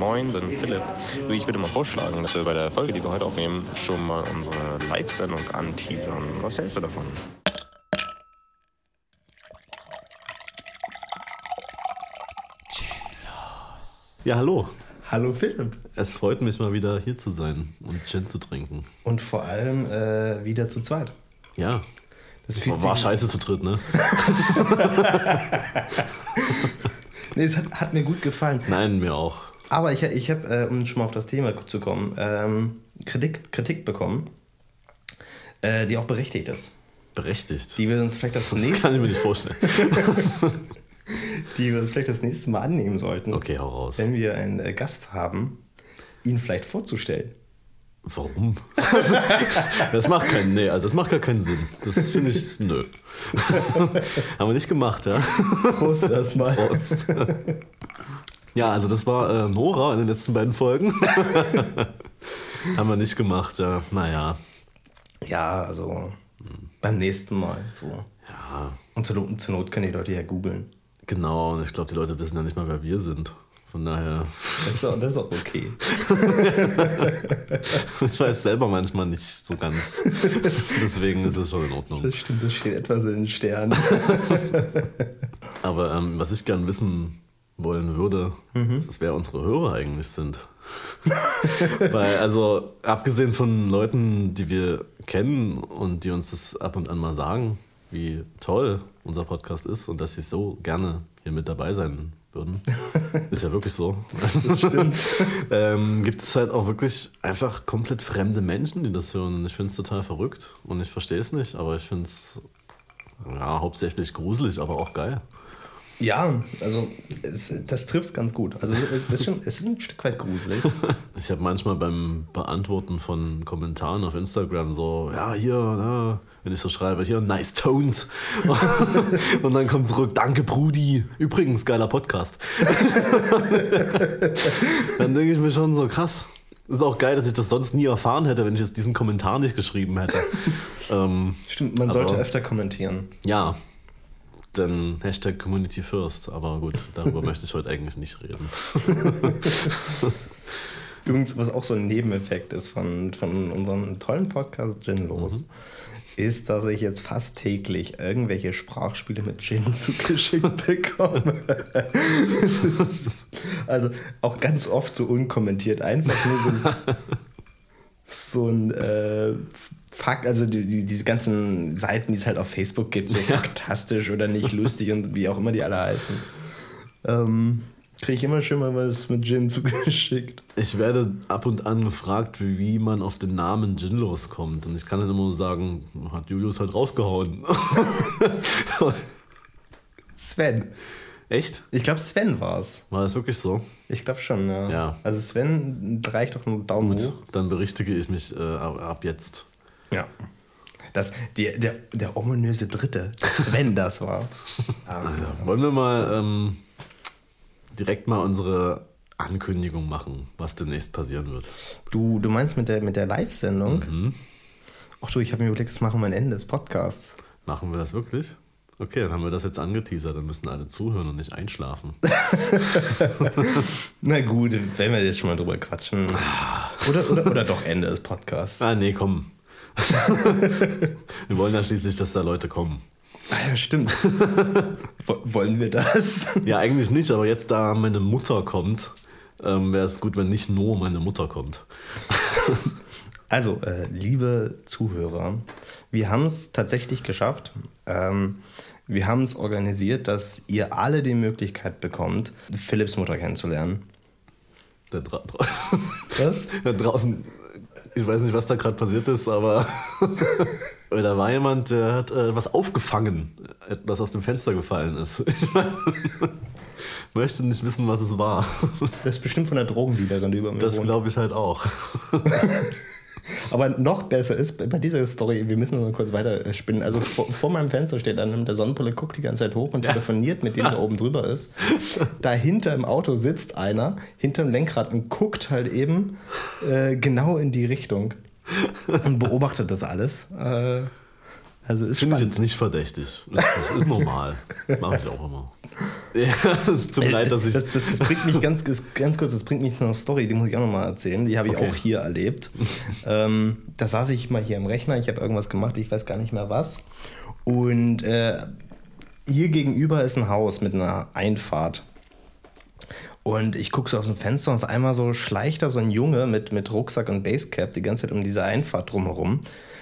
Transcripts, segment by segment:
Moin, sind Philipp. Ich würde mal vorschlagen, dass wir bei der Folge, die wir heute aufnehmen, schon mal unsere Live-Sendung anteasern. Was hältst du davon? Ja, hallo. Hallo Philipp. Es freut mich mal wieder hier zu sein und Gin zu trinken. Und vor allem äh, wieder zu zweit. Ja. Das War, fühlt war scheiße zu dritt, ne? Nee, es hat, hat mir gut gefallen. Nein, mir auch. Aber ich, ich habe, äh, um schon mal auf das Thema zu kommen, ähm, Kritik, Kritik bekommen, äh, die auch berechtigt ist. Berechtigt. Die wir uns vielleicht das, das nächste, kann ich mir nicht vorstellen. die wir uns vielleicht das nächste Mal annehmen sollten. Okay, hau raus. Wenn wir einen äh, Gast haben, ihn vielleicht vorzustellen. Warum? Das macht keinen, nee, also das macht gar keinen Sinn. Das finde ich, nö. Haben wir nicht gemacht, ja? Prost erstmal. Prost. Ja, also das war äh, Nora in den letzten beiden Folgen. Haben wir nicht gemacht, ja. Naja. Ja, also beim nächsten Mal. So. Ja, Und zur Not, zur Not können die Leute ja googeln. genau. Und ich glaube, die Leute wissen ja nicht mal, wer wir sind. Von daher, Das ist, auch, das ist auch okay. ich weiß selber manchmal nicht so ganz. Deswegen ist es schon in Ordnung. Das stimmt, das steht etwas in den Sternen. Aber ähm, was ich gern wissen wollen würde, Mhm. ist, wer unsere Hörer eigentlich sind. Weil, also, abgesehen von Leuten, die wir kennen und die uns das ab und an mal sagen, wie toll unser Podcast ist und dass sie so gerne hier mit dabei sein würden, ist ja wirklich so. Das stimmt. ähm, gibt es halt auch wirklich einfach komplett fremde Menschen, die das hören. Und ich finde es total verrückt und ich verstehe es nicht, aber ich finde es ja, hauptsächlich gruselig, aber auch geil. Ja, also es, das trifft es ganz gut. Also es ist, schon, es ist ein Stück weit gruselig. Ich habe manchmal beim Beantworten von Kommentaren auf Instagram so, ja, hier, ne, wenn ich so schreibe, hier, nice tones. Und dann kommt zurück, danke Brudi. Übrigens, geiler Podcast. Dann denke ich mir schon so, krass. Ist auch geil, dass ich das sonst nie erfahren hätte, wenn ich jetzt diesen Kommentar nicht geschrieben hätte. ähm, Stimmt, man sollte Aber- öfter kommentieren. ja, dann Hashtag Community First. Aber gut, darüber möchte ich heute eigentlich nicht reden. Übrigens, was auch so ein Nebeneffekt ist von, von unserem tollen Podcast Gin Los, ist, dass ich jetzt fast täglich irgendwelche Sprachspiele mit Gin zugeschickt bekomme. Also auch ganz oft so unkommentiert, einfach nur so ein, so ein äh, Fakt, also die, die, diese ganzen Seiten, die es halt auf Facebook gibt, so faktastisch oder nicht lustig und wie auch immer die alle heißen. Ähm, Kriege ich immer schon mal was mit Gin zugeschickt. Ich werde ab und an gefragt, wie, man auf den Namen Ginlos kommt. Und ich kann dann immer nur sagen, hat Julius halt rausgehauen. Sven. Echt? Ich glaube, Sven war es. War das wirklich so? Ich glaube schon, ja. Ja. Also Sven reicht doch einen Daumen Gut, hoch. dann berichtige ich mich äh, ab, jetzt. Ja. Das, die, der, der ominöse Dritte, Sven das war. Ja, wollen wir mal ähm, direkt mal unsere Ankündigung machen, was demnächst passieren wird. Du, du meinst mit der, mit der Live-Sendung? Mhm. Ach du, ich habe mir überlegt, das machen wir am Ende des Podcasts. Machen wir das wirklich? Okay, dann haben wir das jetzt angeteasert, dann müssen alle zuhören und nicht einschlafen. Na gut, wenn wir jetzt schon mal drüber quatschen. Oder, oder, oder doch Ende des Podcasts. Ah, nee, komm. wir wollen ja schließlich, dass da Leute kommen. Ah ja, stimmt. Wo- Wollen wir das? Ja, eigentlich nicht, aber jetzt, da meine Mutter kommt, ähm, wäre es gut, wenn nicht nur meine Mutter kommt. Also, äh, liebe Zuhörer, wir haben es tatsächlich geschafft. Ähm, wir haben es organisiert, dass ihr alle die Möglichkeit bekommt, Philipps Mutter kennenzulernen. Da, dra dra Was? da draußen, ich weiß nicht, was da gerade passiert ist, aber da war jemand, der hat äh, was aufgefangen, etwas aus dem Fenster gefallen ist. Ich möchte nicht wissen, was es war. Das ist bestimmt von der Drogendealerin, die über mir Das glaube ich halt auch. Aber noch besser ist bei dieser Story, wir müssen noch kurz weiter spinnen. Also vor, vor meinem Fenster steht einer mit der Sonnenbrille, guckt die ganze Zeit hoch und telefoniert mit dem, der oben drüber ist. Dahinter im Auto sitzt einer, hinterm Lenkrad und guckt halt eben äh, genau in die Richtung und beobachtet das alles. Äh, Also ist Finde ich jetzt nicht verdächtig. Ist, ist normal. Mache ich auch immer. Ja, es tut mir leid, dass ich. das, das, das bringt mich ganz, ganz kurz, das bringt mich zu einer Story, die muss ich auch nochmal erzählen. Die habe ich Okay. auch hier erlebt. ähm, da saß ich mal hier am Rechner, ich habe irgendwas gemacht, ich weiß gar nicht mehr was. Und äh, hier gegenüber ist ein Haus mit einer Einfahrt. Und ich gucke so aus dem Fenster und auf einmal so schleicht da so ein Junge mit, mit Rucksack und Basecap die ganze Zeit um diese Einfahrt drumherum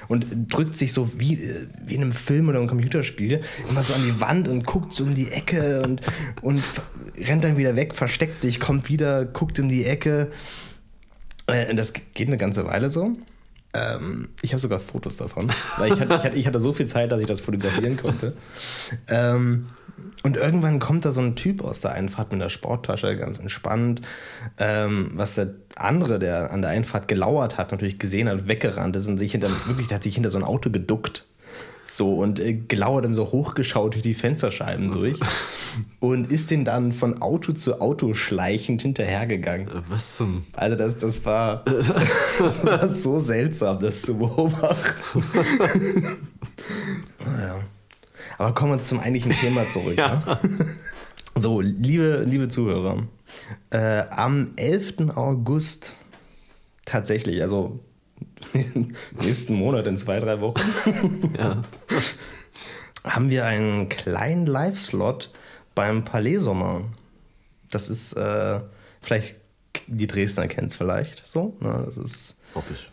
und drückt sich so wie, wie in einem Film oder einem Computerspiel immer so an die Wand und guckt so um die Ecke und, und rennt dann wieder weg, versteckt sich, kommt wieder, guckt um die Ecke. Äh, Das geht eine ganze Weile so. Ähm, ich habe sogar Fotos davon, weil ich hatte, ich, hatte, ich hatte so viel Zeit, dass ich das fotografieren konnte. Ähm, und irgendwann kommt da so ein Typ aus der Einfahrt mit einer Sporttasche, ganz entspannt. Ähm, was der andere, der an der Einfahrt gelauert hat, natürlich gesehen hat, weggerannt ist und sich hinter, wirklich, der hat sich hinter so ein Auto geduckt. So und äh, gelauert und so hochgeschaut durch die Fensterscheiben durch und ist den dann von Auto zu Auto schleichend hinterhergegangen. Was zum. Also das, das, war, das war so seltsam, das zu beobachten. naja. Aber kommen wir zum eigentlichen Thema zurück. Ja. Ne? So, liebe, liebe Zuhörer, äh, am 11. August tatsächlich, also nächsten Monat in zwei, drei Wochen, Ja. haben wir einen kleinen Live-Slot beim Palais Sommer. Das ist äh, vielleicht, die Dresdner kennt es vielleicht so. Ne? Das ist, Hoffe ich.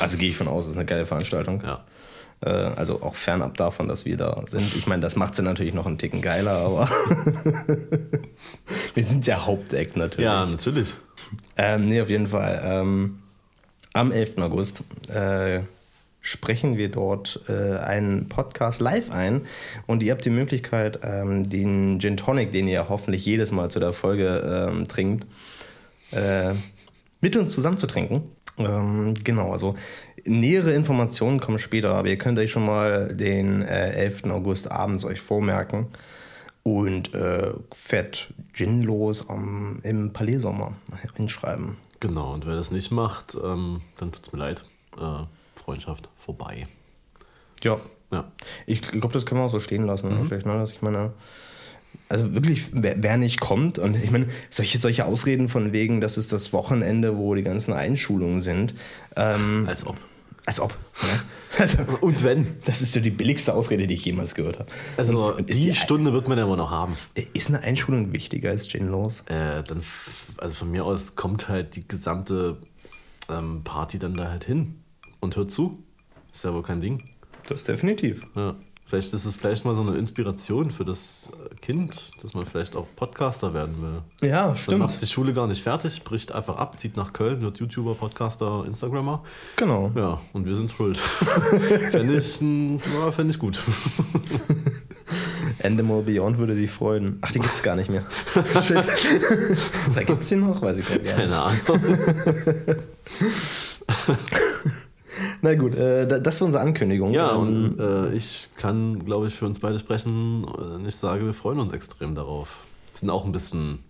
also gehe ich von aus, das ist eine geile Veranstaltung. Ja. Äh, also auch fernab davon, dass wir da sind. Ich meine, das macht sie natürlich noch einen Ticken geiler, aber wir sind ja Haupteck natürlich. Ja, natürlich. Ähm, nee, auf jeden Fall. Ähm, am 11. August äh, sprechen wir dort äh, einen Podcast live ein und ihr habt die Möglichkeit, ähm, den Gin Tonic, den ihr hoffentlich jedes Mal zu der Folge ähm, trinkt, äh, mit uns zusammen zu trinken. Ähm, genau, also nähere Informationen kommen später, aber ihr könnt euch schon mal den äh, 11. August abends euch vormerken und äh, fett ginlos am, im Palais Sommer hinschreiben. Genau, und wer das nicht macht, ähm, dann tut's mir leid. Äh, Freundschaft vorbei. Ja. Ja. Ich glaube, das können wir auch so stehen lassen, wirklich, ne? dass ich meine, also wirklich, wer, wer nicht kommt und ich meine, solche, solche Ausreden von wegen, das ist das Wochenende, wo die ganzen Einschulungen sind, ähm, Als ob. Als ob. Ne? Also, Und wenn? das ist so die billigste Ausrede, die ich jemals gehört habe. Also Und- und die, die- Stunde wird man ja immer noch haben. Ist eine Einschulung wichtiger als Gin los? Äh, dann, also von mir aus kommt halt die gesamte ähm, Party dann da halt hin und hört zu. Ist ja wohl kein Ding. Das definitiv. Ja. Vielleicht ist es gleich mal so eine Inspiration für das äh, Kind, dass man vielleicht auch Podcaster werden will. Ja, Dann stimmt. macht die Schule gar nicht fertig, bricht einfach ab, zieht nach Köln, wird YouTuber, Podcaster, Instagrammer. Genau. Ja, und wir sind schuld. Fände ich, ja, fänd ich gut. Endemol Beyond würde sich freuen. Ach, die gibt's gar nicht mehr. Shit. da gibt's die noch? Weiß ich gar nicht. Keine Ahnung. Na gut, äh, da- das war unsere Ankündigung. Ja, Ähm, und äh, ich kann, glaube ich, für uns beide sprechen, äh, ich sage, wir freuen uns extrem darauf. Sind auch ein bisschen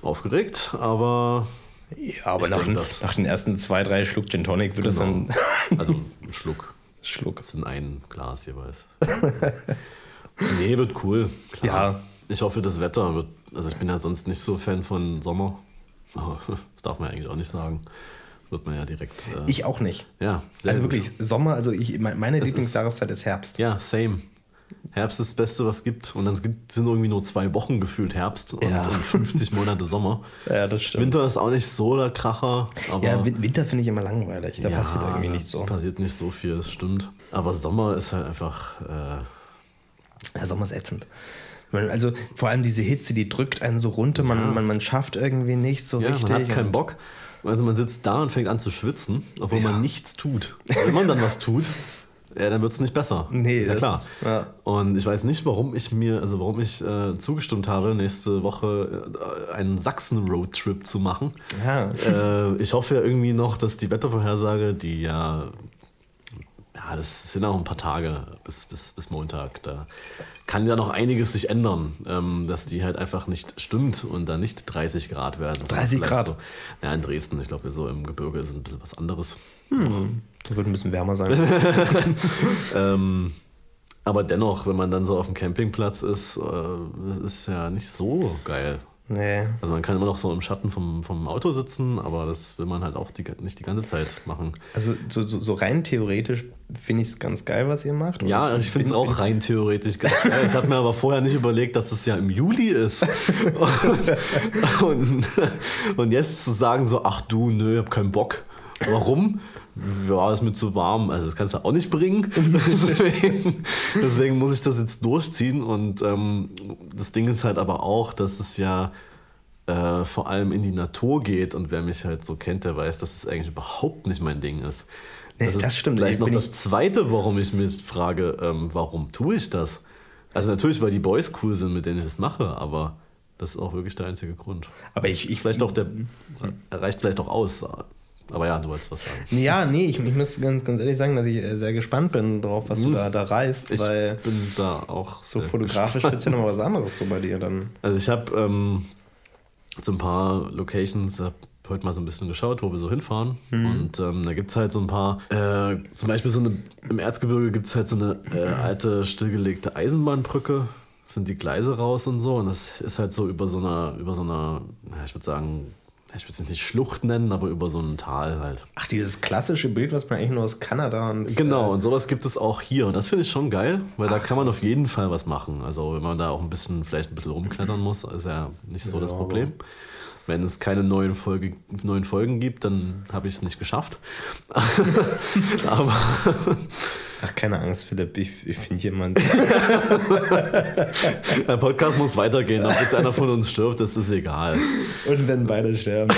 aufgeregt, aber ja, aber ich nach, denk den- das. nach den ersten zwei, drei Schluck Gin Tonic wird das Genau. dann also ein Schluck. Schluck. Das sind ein Glas jeweils. nee, wird cool. Klar. Ja. Ich hoffe, das Wetter wird. Also ich bin ja sonst nicht so Fan von Sommer. Aber Das darf man ja eigentlich auch nicht sagen. Wird man ja direkt. Äh, Ich auch nicht. ja, sehr Also gut. wirklich, Sommer, also ich, me- meine Es Lieblingsjahreszeit ist Herbst. Ja, same. Herbst ist das Beste, was es gibt. Und dann sind irgendwie nur zwei Wochen gefühlt Herbst und, Ja. und 50 Monate Sommer. Ja, das stimmt. Winter ist auch nicht so der Kracher. Aber ja, Win- Winter finde ich immer langweilig. Da Ja, passiert irgendwie nicht so. Passiert nicht so viel, das stimmt. Aber Sommer ist halt einfach. Äh, Ja, Sommer ist ätzend. Also vor allem diese Hitze, die drückt einen so runter, man, man, man schafft irgendwie nicht so ja, richtig. man hat keinen Bock. Also man sitzt da und fängt an zu schwitzen, obwohl Ja. man nichts tut. Wenn man dann was tut, ja, dann wird es nicht besser. Nee, ist ja klar. ist- ja. Und ich weiß nicht, warum ich mir, also warum ich äh, zugestimmt habe, nächste Woche äh, einen Sachsen-Roadtrip zu machen. Ja. Äh, ich hoffe ja irgendwie noch, dass die Wettervorhersage, die ja, ja das sind auch ein paar Tage bis, bis, bis Montag. Da kann ja noch einiges sich ändern, ähm, dass die halt einfach nicht stimmt und da nicht 30 Grad werden. 30 Grad? So, ja, in Dresden, ich glaube, so im Gebirge ist ein bisschen was anderes. Hm. Das wird ein bisschen wärmer sein. ähm, aber dennoch, wenn man dann so auf dem Campingplatz ist, äh, das ist ja nicht so geil. Nee. Also man kann immer noch so im Schatten vom, vom Auto sitzen, aber das will man halt auch die, nicht die ganze Zeit machen. Also so, so, so rein theoretisch finde ich es ganz geil, was ihr macht. Ja, ich finde es auch rein theoretisch ganz geil. Ich habe mir aber vorher nicht überlegt, dass es ja im Juli ist. und, und, und jetzt zu sagen so, ach du, nö, ich habe keinen Bock. Warum? Ja, ist mir zu warm. Also das kannst du auch nicht bringen. deswegen, deswegen, muss ich das jetzt durchziehen. Und ähm, das Ding ist halt aber auch, dass es ja äh, vor allem in die Natur geht. Und wer mich halt so kennt, der weiß, dass es eigentlich überhaupt nicht mein Ding ist. Das, nee, das stimmt. Vielleicht noch das Zweite, warum ich mich frage, ähm, warum tue ich das? Also natürlich, weil die Boys cool sind, mit denen ich das mache, aber das ist auch wirklich der einzige Grund. Aber ich, ich vielleicht auch der reicht vielleicht auch aus. Aber ja, du wolltest was sagen. Ja, nee, ich, ich muss ganz, ganz ehrlich sagen, dass ich äh, sehr gespannt bin drauf, was du da, da reißt. Ich weil bin da auch. So fotografisch wird es ja noch was anderes so bei dir dann. Also ich habe ähm, so ein paar Locations, habe heute mal so ein bisschen geschaut, wo wir so hinfahren. Mhm. Und ähm, da gibt es halt so ein paar, äh, zum Beispiel so eine, im Erzgebirge gibt es halt so eine äh, alte, stillgelegte Eisenbahnbrücke. Sind die Gleise raus und so. Und das ist halt so über so einer, über so einer, ich würde sagen, ich würde es nicht Schlucht nennen, aber über so ein Tal halt. Ach, dieses klassische Bild, was man eigentlich nur aus Kanada und. Genau, äh, und sowas gibt es auch hier. Und das finde ich schon geil, weil Ach, da kann man auf jeden Fall was machen. Also, wenn man da auch ein bisschen, vielleicht ein bisschen rumklettern muss, ist ja nicht so ja, das Problem. Wenn es keine neuen, Folge, neuen Folgen gibt, dann habe ich es nicht geschafft. aber. Ach, keine Angst, Philipp, ich, ich finde jemanden. Der Podcast muss weitergehen. Ob jetzt einer von uns stirbt, das ist egal. Und wenn beide sterben,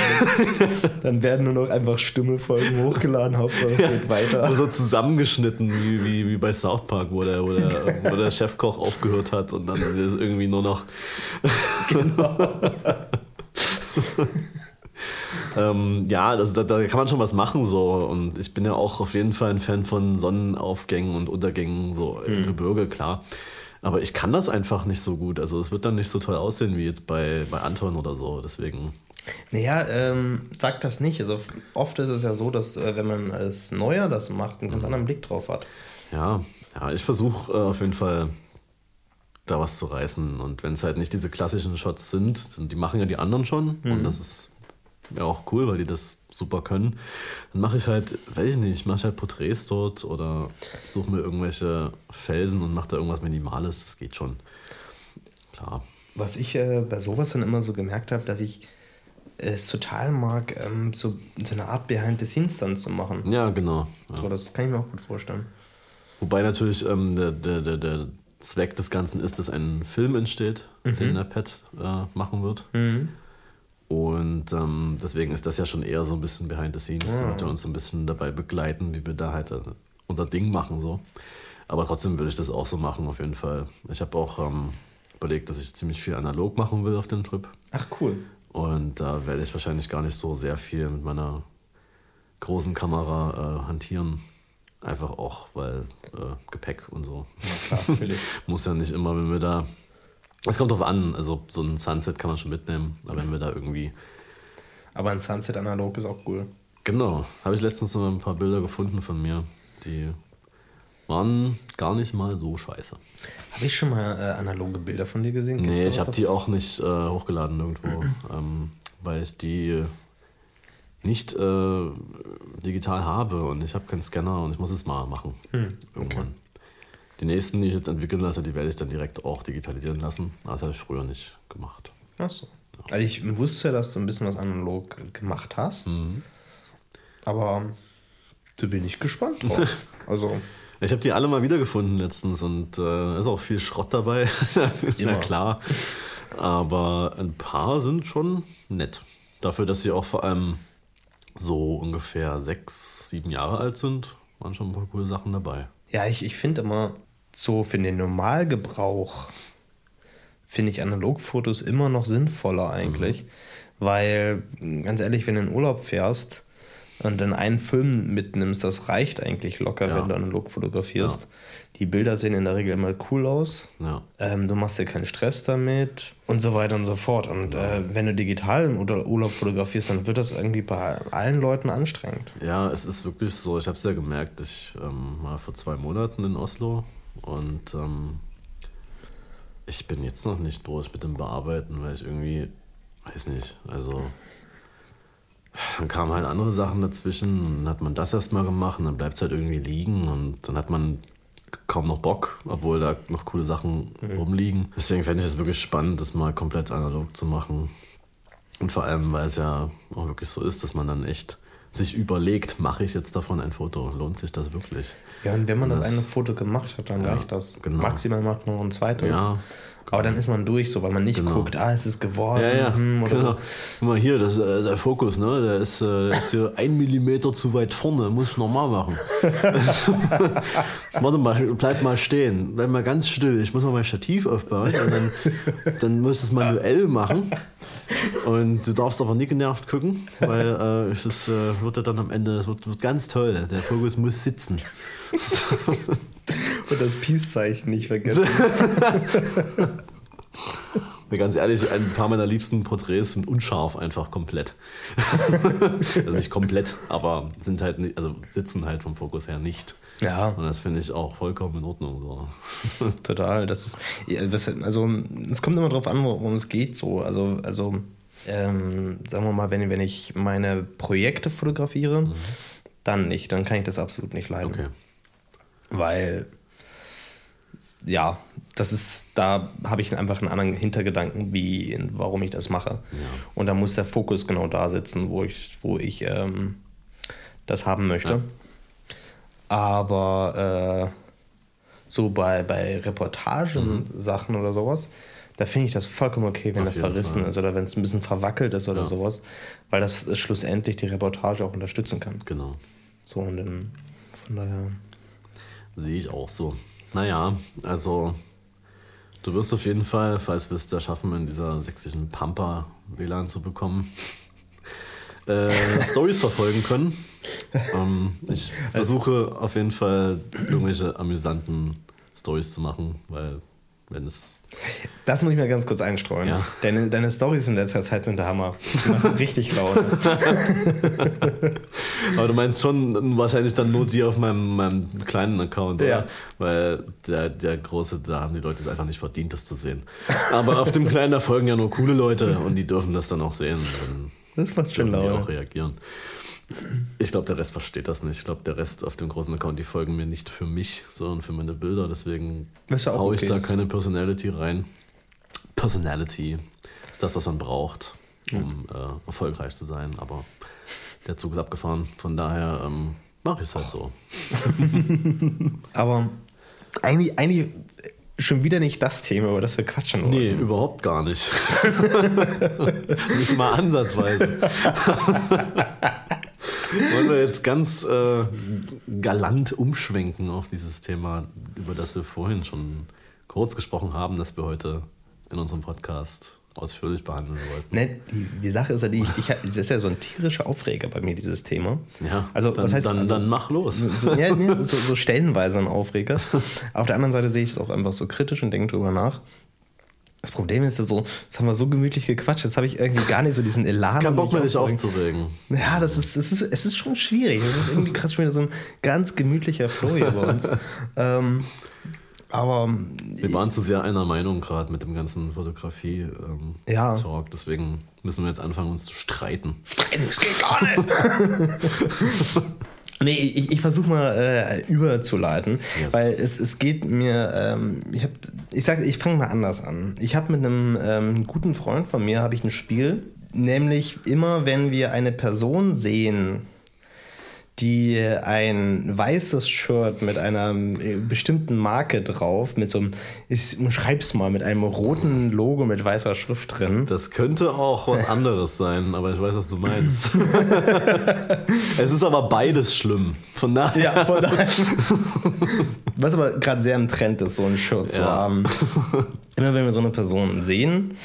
dann werden nur noch einfach Stimmefolgen hochgeladen. Hauptsache es geht weiter. So zusammengeschnitten, wie, wie, wie bei South Park, wo der, wo, der, wo der Chefkoch aufgehört hat und dann ist irgendwie nur noch. genau. ähm, ja, das, da, da, kann man schon was machen so. Und ich bin ja auch auf jeden Fall ein Fan von Sonnenaufgängen und Untergängen so im mhm. Gebirge, klar. Aber ich kann das einfach nicht so gut. Also es wird dann nicht so toll aussehen wie jetzt bei, bei Anton oder so. Deswegen. Naja, ähm, sag das nicht. Also oft ist es ja so, dass äh, wenn man als Neuer das macht, einen ganz mhm. anderen Blick drauf hat. Ja, ja ich versuche äh, auf jeden Fall da was zu reißen. Und wenn es halt nicht diese klassischen Shots sind, die machen ja die anderen schon. Mhm. Und das ist ja auch cool, weil die das super können. Dann mache ich halt, weiß ich nicht, mache ich halt Porträts dort oder suche mir irgendwelche Felsen und mache da irgendwas Minimales. Das geht schon. Klar. Was ich äh, bei sowas dann immer so gemerkt habe, dass ich es total mag, ähm, so, so eine Art Behind the Scenes dann zu machen. Ja, genau. Ja. So, das kann ich mir auch gut vorstellen. Wobei natürlich ähm, der, der, der, der Zweck des Ganzen ist, dass ein Film entsteht, mhm. den der Pet äh, machen wird. Mhm. Und ähm, deswegen ist das ja schon eher so ein bisschen behind the scenes. Ja. Wird er uns so ein bisschen dabei begleiten, wie wir da halt äh, unser Ding machen. so. Aber trotzdem würde ich das auch so machen, auf jeden Fall. Ich habe auch ähm, überlegt, dass ich ziemlich viel analog machen will auf dem Trip. Ach, cool. Und da werde ich wahrscheinlich gar nicht so sehr viel mit meiner großen Kamera äh, hantieren. Einfach auch, weil äh, Gepäck und so. Ja, klar, Muss ja nicht immer, wenn wir da es kommt drauf an, also so ein Sunset kann man schon mitnehmen, aber wenn wir da irgendwie. Aber ein Sunset analog ist auch cool. Genau, habe ich letztens noch ein paar Bilder gefunden von mir, die waren gar nicht mal so scheiße. Habe ich schon mal äh, analoge Bilder von dir gesehen? Gibt's nee, ich habe die auch nicht äh, hochgeladen irgendwo, ähm, weil ich die nicht äh, digital habe und ich habe keinen Scanner und ich muss es mal machen. Hm, irgendwann. Die nächsten, die ich jetzt entwickeln lasse, die werde ich dann direkt auch digitalisieren lassen. Das habe ich früher nicht gemacht. Ach so. Also ich wusste ja, dass du ein bisschen was analog gemacht hast. Mhm. Aber da bin ich gespannt drauf. also. Ich habe die alle mal wiedergefunden letztens und äh, ist auch viel Schrott dabei, ist ja klar. Aber ein paar sind schon nett. Dafür, dass sie auch vor allem so ungefähr sechs, sieben Jahre alt sind, waren schon ein paar coole Sachen dabei. Ja, ich, ich finde immer, so für den Normalgebrauch finde ich Analogfotos immer noch sinnvoller eigentlich. Mhm. Weil, ganz ehrlich, wenn du in Urlaub fährst, und dann einen Film mitnimmst, das reicht eigentlich locker, Ja. wenn du analog fotografierst. Ja. Die Bilder sehen in der Regel immer cool aus. Ja. Ähm, du machst dir keinen Stress damit und so weiter und so fort. Und äh, wenn du digital im Ur- Urlaub fotografierst, dann wird das irgendwie bei allen Leuten anstrengend. Ja, es ist wirklich so. Ich habe es ja gemerkt. Ich ähm, war vor zwei Monaten in Oslo und ähm, ich bin jetzt noch nicht durch mit dem Bearbeiten, weil ich irgendwie, weiß nicht, also dann kamen halt andere Sachen dazwischen und dann hat man das erstmal gemacht und dann bleibt es halt irgendwie liegen und dann hat man kaum noch Bock, obwohl da noch coole Sachen rumliegen. Deswegen fände ich es wirklich spannend, das mal komplett analog zu machen. Und vor allem, weil es ja auch wirklich so ist, dass man dann echt sich überlegt, mache ich jetzt davon ein Foto? Lohnt sich das wirklich? Ja, und wenn man das, Das- eine Foto gemacht hat, dann Ja, reicht das. genau. Maximal macht man noch ein zweites. Ja, Aber dann ist man durch, so weil man nicht Genau. guckt, ah, es ist geworden. Ja, ja, hm, oder genau. so. Guck mal hier, das, äh, der Fokus, ne? Der ist, äh, der ist hier ein Millimeter zu weit vorne, muss ich nochmal machen. Warte mal, bleib mal stehen, bleib mal ganz still. Ich muss mal mein Stativ aufbauen und dann, dann muss ich das manuell machen. Und du darfst aber nie genervt gucken, weil äh, es äh, wird ja dann am Ende, es wird, wird ganz toll. Der Fokus muss sitzen. Und das Peace-Zeichen nicht vergessen. Mir ganz ehrlich, ein paar meiner liebsten Porträts sind unscharf einfach komplett. also nicht komplett, aber sind halt nicht, also sitzen halt vom Fokus her nicht. ja, Und das finde ich auch vollkommen in Ordnung. So. total. Das ist, also, es kommt immer drauf an, worum es geht. So. Also, also ähm, sagen wir mal, wenn, wenn ich meine Projekte fotografiere, dann nicht. Dann kann ich das absolut nicht leiden. Okay. Weil, ja, das ist, da habe ich einfach einen anderen Hintergedanken, wie, warum ich das mache. Und da muss der Fokus genau da sitzen, wo ich, wo ich ähm, das haben möchte. Ja. Aber äh, so bei, bei Reportagen-Sachen oder sowas, da finde ich das vollkommen okay, wenn Auf er verrissen Fall. ist oder wenn es ein bisschen verwackelt ist oder Ja. sowas, weil das schlussendlich die Reportage auch unterstützen kann. Genau. So und dann, von daher. Sehe ich auch so. Naja, also du wirst auf jeden Fall, falls wir es da schaffen, in dieser sächsischen Pampa WLAN zu bekommen, äh, Stories verfolgen können. Ähm, ich versuche auf jeden Fall irgendwelche amüsanten Stories zu machen, weil wenn es Das muss ich mir ganz kurz einstreuen. Ja. Deine, deine Stories in letzter Zeit sind der Hammer. Die machen richtig Laune. Aber du meinst schon wahrscheinlich dann nur die auf meinem, meinem kleinen Account, oder? Ja. Weil der, der große, da haben die Leute es einfach nicht verdient, das zu sehen. Aber auf dem kleinen, da folgen ja nur coole Leute und die dürfen das dann auch sehen. Dann Das macht schon dürfen die auch Laune. reagieren. Ich glaube, der Rest versteht das nicht. Ich glaube, der Rest auf dem großen Account, die folgen mir nicht für mich, sondern für meine Bilder. Deswegen ja haue ich okay da ist. keine Personality rein. Personality ist das, was man braucht, um äh, erfolgreich zu sein. Aber der Zug ist abgefahren. Von daher ähm, mache ich es halt so. Aber eigentlich, eigentlich schon wieder nicht das Thema, über das wir quatschen wollen. Nee, überhaupt gar nicht. nicht mal ansatzweise. Wollen wir jetzt ganz äh, galant umschwenken auf dieses Thema, über das wir vorhin schon kurz gesprochen haben, das wir heute in unserem Podcast ausführlich behandeln wollten. Ne, die, die Sache ist ja, die, ich, ich, das ist ja so ein tierischer Aufreger bei mir, dieses Thema. Ja, also dann, was heißt dann, also, dann mach los. So, ja, so, so stellenweise ein Aufreger. Auf der anderen Seite sehe ich es auch einfach so kritisch und denke drüber nach. Das Problem ist ja so, das haben wir so gemütlich gequatscht, jetzt habe ich irgendwie gar nicht so diesen Elan. Kein Bock mehr, dich aufzuregen. Ja, das ist, das ist, es ist schon schwierig. Es ist irgendwie gerade schon wieder so ein ganz gemütlicher Flow hier bei uns. ähm, aber Wir waren zu sehr einer Meinung gerade mit dem ganzen Fotografie-Talk. Ja. Deswegen müssen wir jetzt anfangen, uns zu streiten. das geht gar nicht. nee, ich, ich versuche mal äh, überzuleiten, Yes. weil es, es geht mir, ähm, ich habe, ich sag, ich fange mal anders an. Ich habe mit einem ähm, guten Freund von mir, habe ich ein Spiel, nämlich immer, wenn wir eine Person sehen, die ein weißes Shirt mit einer äh, bestimmten Marke drauf, mit so einem, ich schreib's mal, mit einem roten Logo mit weißer Schrift drin. Das könnte auch was anderes sein, aber ich weiß, was du meinst. es ist aber beides schlimm. Von daher. Ja, von daher. Was aber gerade sehr im Trend ist, so ein Shirt zu Ja. haben. Immer wenn wir so eine Person sehen,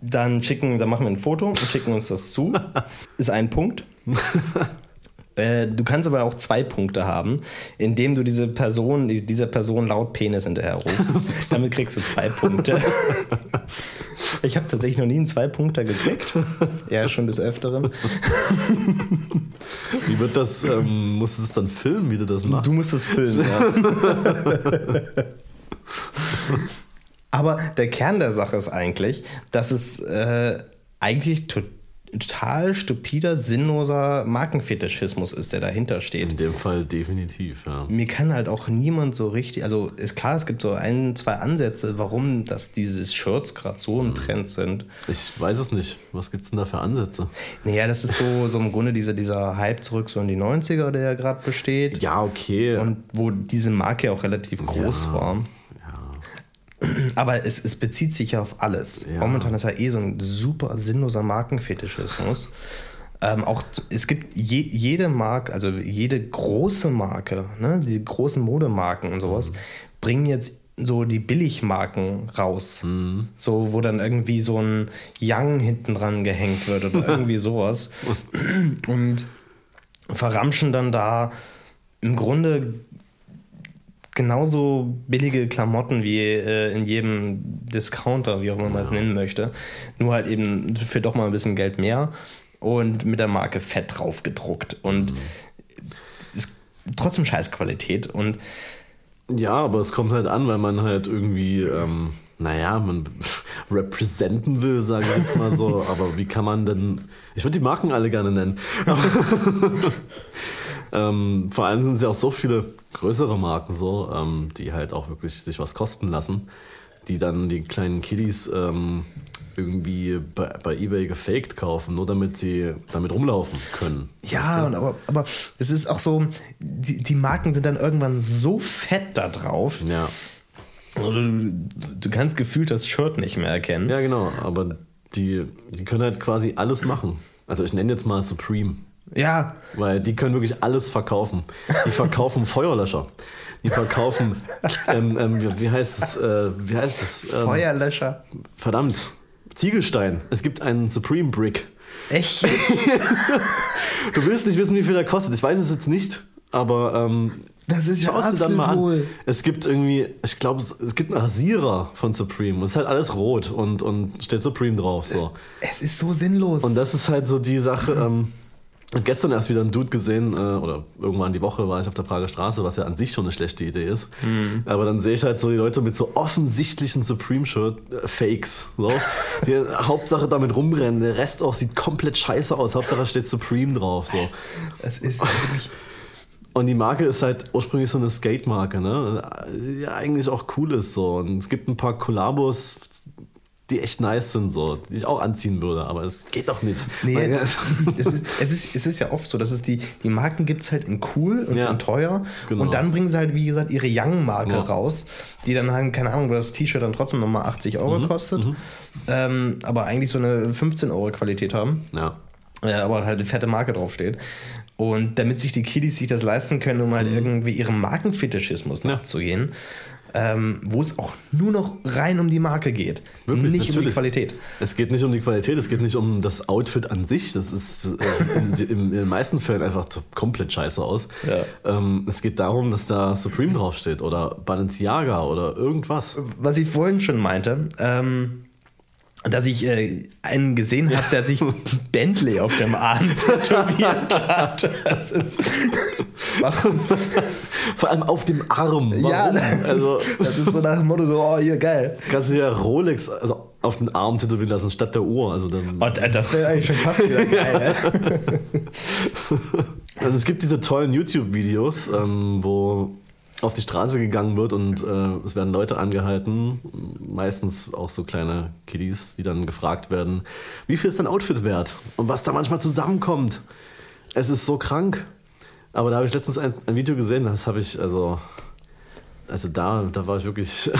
dann schicken, dann machen wir ein Foto und schicken uns das zu. Ist ein Punkt. Äh, du kannst aber auch zwei Punkte haben, indem du diese Person, dieser Person laut Penis hinterher rufst. Damit kriegst du zwei Punkte. Ich habe tatsächlich noch nie einen Zwei-Punkter gekriegt. Ja, schon des Öfteren. Wie wird das, ähm, musst du es dann filmen, wie du das machst? Du musst es filmen, ja. Aber der Kern der Sache ist eigentlich, dass es äh, eigentlich total total stupider, sinnloser Markenfetischismus ist, der dahinter steht. In dem Fall definitiv, ja. Mir kann halt auch niemand so richtig, also ist klar, es gibt so ein, zwei Ansätze, warum das diese Shirts gerade so im Trend sind. Ich weiß es nicht. Was gibt es denn da für Ansätze? Naja, das ist so, so im Grunde dieser, dieser Hype zurück so in die 90er, der ja gerade besteht. Ja, okay. Und wo diese Marke auch relativ groß Ja. war. Aber es, es bezieht sich ja auf alles. Ja. Momentan ist ja eh so ein super sinnloser Markenfetischismus. Ähm, auch es gibt je, jede Marke, also jede große Marke, ne, die großen Modemarken und sowas, bringen jetzt so die Billigmarken raus. So, wo dann irgendwie so ein Young hinten dran gehängt wird oder irgendwie sowas. Und verramschen dann da im Grunde genauso billige Klamotten wie äh, in jedem Discounter, wie auch immer man es nennen möchte. Nur halt eben für doch mal ein bisschen Geld mehr und mit der Marke Fett drauf gedruckt. Und ist trotzdem Scheißqualität. Und Ja, aber es kommt halt an, weil man halt irgendwie, ähm, naja, man representen will, sage ich jetzt mal so. aber wie kann man denn. Ich würde die Marken alle gerne nennen. ähm, vor allem sind es ja auch so viele größere Marken so, ähm, die halt auch wirklich sich was kosten lassen, die dann die kleinen Kiddies ähm, irgendwie bei, bei Ebay gefaked kaufen, nur damit sie damit rumlaufen können. ja, und aber, aber es ist auch so, die, die Marken sind dann irgendwann so fett da drauf, Ja. also du, du kannst gefühlt das Shirt nicht mehr erkennen. Ja, genau, aber die, die können halt quasi alles machen. Also ich nenne jetzt mal Supreme, Ja, weil die können wirklich alles verkaufen. Die verkaufen Feuerlöscher. Die verkaufen, ähm, ähm, wie- heißt es, äh, wie heißt es? Ähm, Feuerlöscher. verdammt, Ziegelstein. Es gibt einen Supreme Brick. Echt? Du willst nicht wissen, wie viel der kostet. Ich weiß es jetzt nicht, aber ähm, Das ist ja es dir dann absolut mal an. Es gibt irgendwie, ich glaube, es, es gibt einen Rasierer von Supreme. Und es ist halt alles rot und, und steht Supreme drauf. So. Es ist so sinnlos. Und das ist halt so die Sache. Ähm, hab gestern erst wieder einen Dude gesehen, äh, oder irgendwann die Woche war ich auf der Prager Straße, was ja an sich schon eine schlechte Idee ist. Aber dann sehe ich halt so die Leute mit so offensichtlichen Supreme-Shirt-Fakes. So, die Hauptsache damit rumrennen. Der Rest auch sieht komplett scheiße aus. Hauptsache steht Supreme drauf. So. es ist wirklich. Und die Marke ist halt ursprünglich so eine Skate-Marke, ne? Die Ja, eigentlich auch cool ist so. Und es gibt ein paar Kollabos, die echt nice sind, so, die ich auch anziehen würde, aber es geht doch nicht. Nee, es, ist, es, ist, es ist ja oft so, dass es die, die Marken gibt es halt in cool und Ja, in teuer. genau. Und dann bringen sie halt, wie gesagt, ihre Young-Marke Ja. raus, die dann halt, keine Ahnung, wo das T-Shirt dann trotzdem nochmal 80 Euro Mhm, kostet, ähm, aber eigentlich so eine 15 Euro Qualität haben. ja. äh, aber halt eine fette Marke draufsteht. Und damit sich die Kiddies sich das leisten können, um Mhm. halt irgendwie ihrem Markenfetischismus nachzugehen, ähm, wo es auch nur noch rein um die Marke geht, Wirklich, nicht um die natürlich. Qualität. Es geht nicht um die Qualität, es geht nicht um das Outfit an sich. Das ist das sieht in, in, in den meisten Fällen einfach komplett scheiße aus. Ja. Ähm, es geht darum, dass da Supreme draufsteht oder Balenciaga oder irgendwas. Was ich vorhin schon meinte, ähm, dass ich äh, einen gesehen habe, der sich Bentley auf dem Arm tätowiert hat. Das ist, warum? Vor allem auf dem Arm. Warum? Ja, Also das ist so nach dem Motto so, oh, hier, geil. kannst du ja Rolex also auf den Arm tätowieren lassen statt der Uhr. Also dann, Und äh, das wäre eigentlich schon fast wieder geil. ne? Also es gibt diese tollen YouTube-Videos, ähm, wo auf die Straße gegangen wird und äh, es werden Leute angehalten, meistens auch so kleine Kiddies, die dann gefragt werden, wie viel ist dein Outfit wert und was da manchmal zusammenkommt. Es ist so krank. Aber da habe ich letztens ein, ein Video gesehen, das habe ich, also, also da, da war ich wirklich,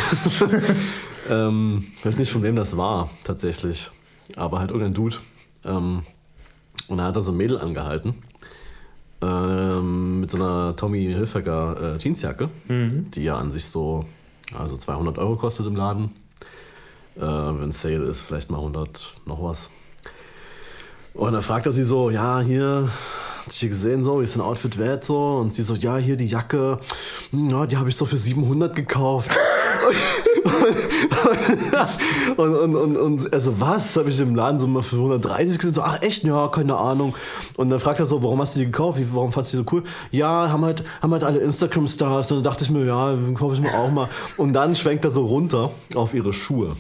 ähm, ich weiß nicht von wem das war tatsächlich, aber halt irgendein Dude. Ähm, und da hat er so ein Mädel angehalten ähm, mit so einer Tommy Hilfiger äh, Jeansjacke, die ja an sich so also 200 Euro kostet im Laden. Äh, wenn Sale ist, vielleicht mal 100 noch was. Und dann fragt er sie so, ja, hier, hatte ich hier gesehen, so, wie ist ein Outfit wert, so. Und sie so, ja, hier die Jacke, hm, ja, die habe ich so für 700 gekauft. und, und, und, und also was habe ich im Laden so mal für 130 gesehen? So, ach echt? Ja, keine Ahnung. Und dann fragt er so, warum hast du die gekauft? Warum fandest du die so cool? Ja, haben halt, haben halt alle Instagram-Stars. Und dann dachte ich mir, ja, kaufe ich mir auch mal. Und dann schwenkt er so runter auf ihre Schuhe.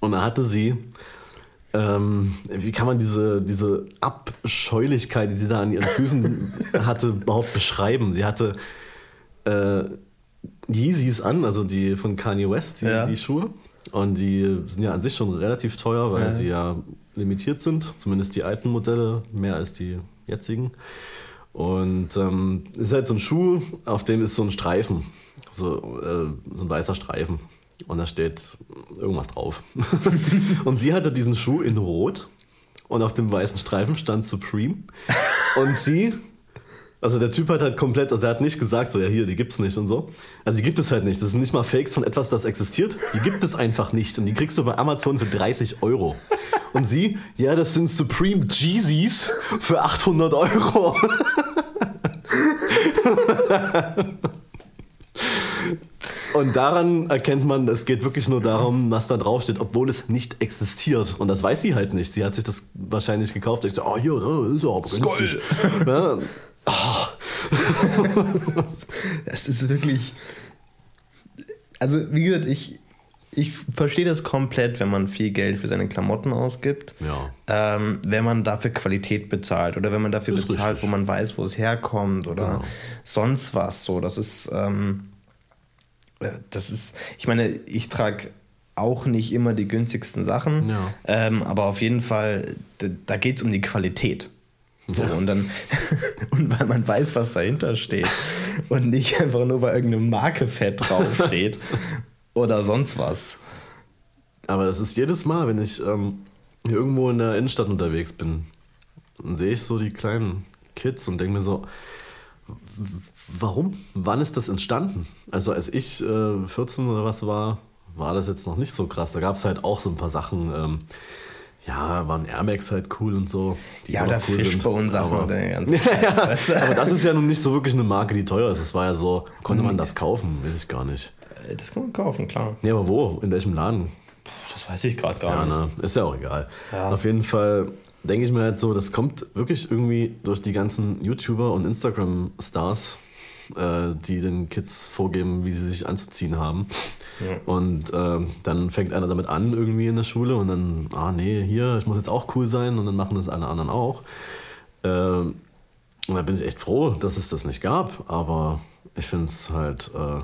Und dann hatte sie ähm, wie kann man diese, diese Abscheulichkeit, die sie da an ihren Füßen hatte, überhaupt beschreiben? Sie hatte äh, Yeezys an, also die von Kanye West, die, Ja. die Schuhe. Und die sind ja an sich schon relativ teuer, weil Ja. sie ja limitiert sind. Zumindest die alten Modelle, mehr als die jetzigen. Und ähm, es ist halt so ein Schuh, auf dem ist so ein Streifen, so, äh, so ein weißer Streifen. Und da steht irgendwas drauf. und sie hatte diesen Schuh in Rot und auf dem weißen Streifen stand Supreme. Und sie, also der Typ hat halt komplett, also er hat nicht gesagt, so ja hier, die gibt's nicht und so. Also die gibt es halt nicht. Das sind nicht mal Fakes von etwas, das existiert. Die gibt es einfach nicht. Und die kriegst du bei Amazon für 30 Euro. Und sie, ja, das sind Supreme Jeezys für 800 Euro. Und daran erkennt man, es geht wirklich nur darum, was da draufsteht, obwohl es nicht existiert. Und das weiß sie halt nicht. Sie hat sich das wahrscheinlich gekauft. Ich dachte, oh hier, das ist ja aber günstig. Ja, Das ist wirklich. Also, wie gesagt, ich, ich verstehe das komplett, wenn man viel Geld für seine Klamotten ausgibt. Ja. Ähm, wenn man dafür Qualität bezahlt oder wenn man dafür Ist bezahlt, richtig. wo man weiß, wo es herkommt oder Genau. sonst was. So, das ist. Ähm, äh, das ist. Ich meine, ich trage auch nicht immer die günstigsten Sachen, Ja. ähm, aber auf jeden Fall, da, da geht es um die Qualität. So, Ja. und dann, und weil man weiß, was dahinter steht. Und nicht einfach nur, weil irgendeine Marke fett draufsteht oder sonst was. Aber das ist jedes Mal, wenn ich ähm, hier irgendwo in der Innenstadt unterwegs bin, dann sehe ich so die kleinen Kids und denke mir so, warum? Wann ist das entstanden? Also als ich äh, 14 oder was war, war das jetzt noch nicht so krass. Da gab es halt auch so ein paar Sachen. Ähm, ja, waren Air Max halt cool und so. Ja, oder cool sind. Fishbone-Sachen oder den ganzen Scheiß, weißt du? Aber das ist ja nun nicht so wirklich eine Marke, die teuer ist. Es war ja so, konnte man das kaufen? Weiß ich gar nicht. Äh, Das kann man kaufen, klar. Nee, aber wo? In welchem Laden? Das weiß ich gerade gar Ja, nicht. ne? Ist ja auch egal. Ja. Auf jeden Fall denke ich mir halt so, das kommt wirklich irgendwie durch die ganzen YouTuber und Instagram-Stars, äh, die den Kids vorgeben, wie sie sich anzuziehen haben. Und ähm, dann fängt einer damit an, irgendwie in der Schule, und dann, ah nee, hier, ich muss jetzt auch cool sein, und dann machen das alle anderen auch. Ähm, und da bin ich echt froh, dass es das nicht gab, aber ich finde es halt äh,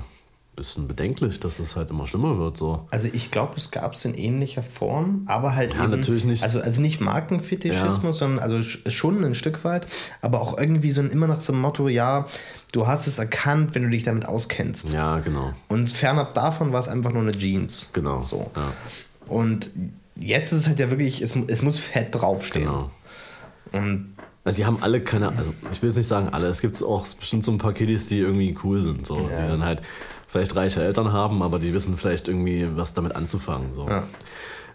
bisschen bedenklich, dass es halt immer schlimmer wird. So. Also ich glaube, es gab es in ähnlicher Form, aber halt Ja, eben, natürlich nicht- Also, also nicht Markenfetischismus, sondern also sch- schon ein Stück weit, aber auch irgendwie so ein, immer nach so einem Motto, ja, du hast es erkannt, wenn du dich damit auskennst. Ja, genau. Und fernab davon war es einfach nur eine Jeans. Genau. So. Ja, Und jetzt ist es halt ja wirklich, es, es muss fett draufstehen. genau. Und Also die haben alle keine, also ich will jetzt nicht sagen alle, es gibt auch bestimmt so ein paar Kiddies, die irgendwie cool sind, so, Ja. die dann halt vielleicht reiche Eltern haben, aber die wissen vielleicht irgendwie, was damit anzufangen. So. Ja.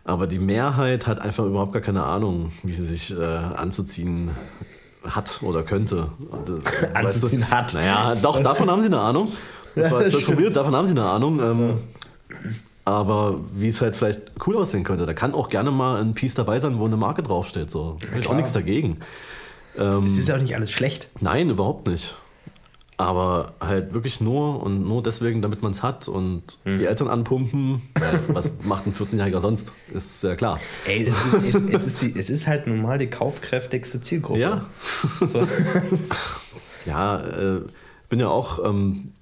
Aber die Mehrheit hat einfach überhaupt gar keine Ahnung, wie sie sich äh, anzuziehen hat oder könnte. Anzuziehen hat. Naja, doch, davon haben sie eine Ahnung. Das war jetzt formuliert, davon haben sie eine Ahnung. Ähm, Aber wie es halt vielleicht cool aussehen könnte, da kann auch gerne mal ein Piece dabei sein, wo eine Marke draufsteht. So. Da hab ich auch nichts dagegen. Ähm, es ist ja auch nicht alles schlecht. Nein, überhaupt nicht. Aber halt wirklich nur und nur deswegen, damit man es hat und Hm. die Eltern anpumpen. Was macht ein 14-Jähriger sonst? Ist ja klar. Ey, es, ist- es, es, ist die, es ist halt nun mal die kaufkräftigste Zielgruppe. Ja, So. ja, äh, bin ja auch, ähm,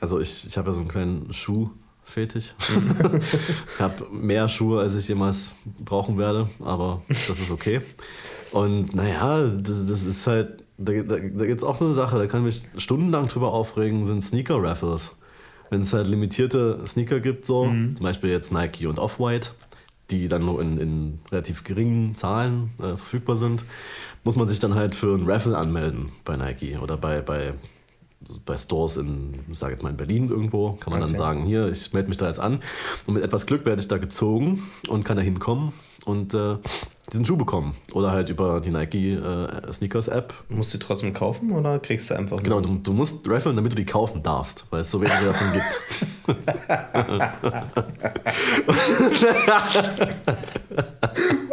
also ich, ich habe ja so einen kleinen Schuhfetisch. ich habe mehr Schuhe, als ich jemals brauchen werde, aber das ist okay. Und naja, das, das ist halt, da, da, da gibt es auch so eine Sache, da kann ich mich stundenlang drüber aufregen, sind Sneaker-Raffles. Wenn es halt limitierte Sneaker gibt, so, zum Beispiel jetzt Nike und Off-White, die dann nur in, in relativ geringen Zahlen äh, verfügbar sind, muss man sich dann halt für ein Raffle anmelden bei Nike oder bei, bei bei Stores in, ich sage jetzt mal in Berlin irgendwo, kann man Okay. dann sagen, hier, ich melde mich da jetzt an und mit etwas Glück werde ich da gezogen und kann da hinkommen und äh, diesen Schuh bekommen. Oder halt über die Nike äh, Sneakers App. Musst du die trotzdem kaufen oder kriegst du einfach Genau, du, du musst raffeln, damit du die kaufen darfst, weil es so wenige davon gibt.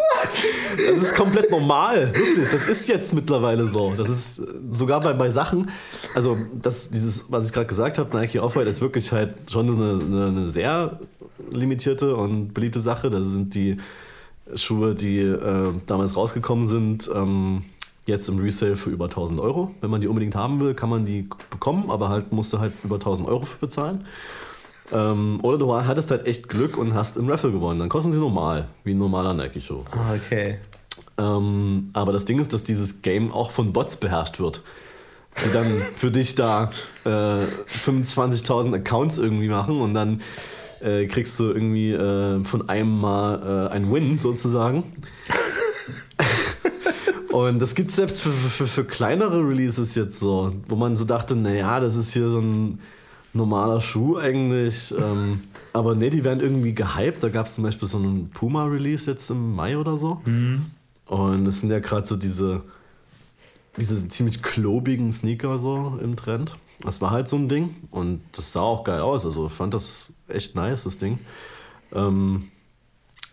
Das ist komplett normal, wirklich. Das ist jetzt mittlerweile so. Das ist äh, sogar bei, bei Sachen, also das, dieses, was ich gerade gesagt habe, Nike Off-White ist wirklich halt schon eine, eine, sehr limitierte und beliebte Sache. Das sind die Schuhe, die äh, damals rausgekommen sind, ähm, jetzt im Resale für über 1000 Euro. Wenn man die unbedingt haben will, kann man die bekommen, aber halt musst du halt über 1000 Euro für bezahlen. Ähm, oder du hattest halt echt Glück und hast im Raffle gewonnen. Dann kosten sie normal, wie ein normaler Nike-Schuh. Ah, okay. Ähm, aber das Ding ist, dass dieses Game auch von Bots beherrscht wird. Die dann für dich da äh, 25.000 Accounts irgendwie machen und dann äh, kriegst du irgendwie äh, von einem Mal äh, ein Win sozusagen. und das gibt es selbst für, für, für kleinere Releases jetzt so, wo man so dachte, naja, das ist hier so ein normaler Schuh eigentlich. Ähm, aber nee, die werden irgendwie gehypt. Da gab es zum Beispiel so einen Puma-Release jetzt im Mai oder so. Und es sind ja gerade so diese, diese ziemlich klobigen Sneaker so im Trend. Das war halt so ein Ding und das sah auch geil aus. Also ich fand das echt nice, das Ding. Ähm,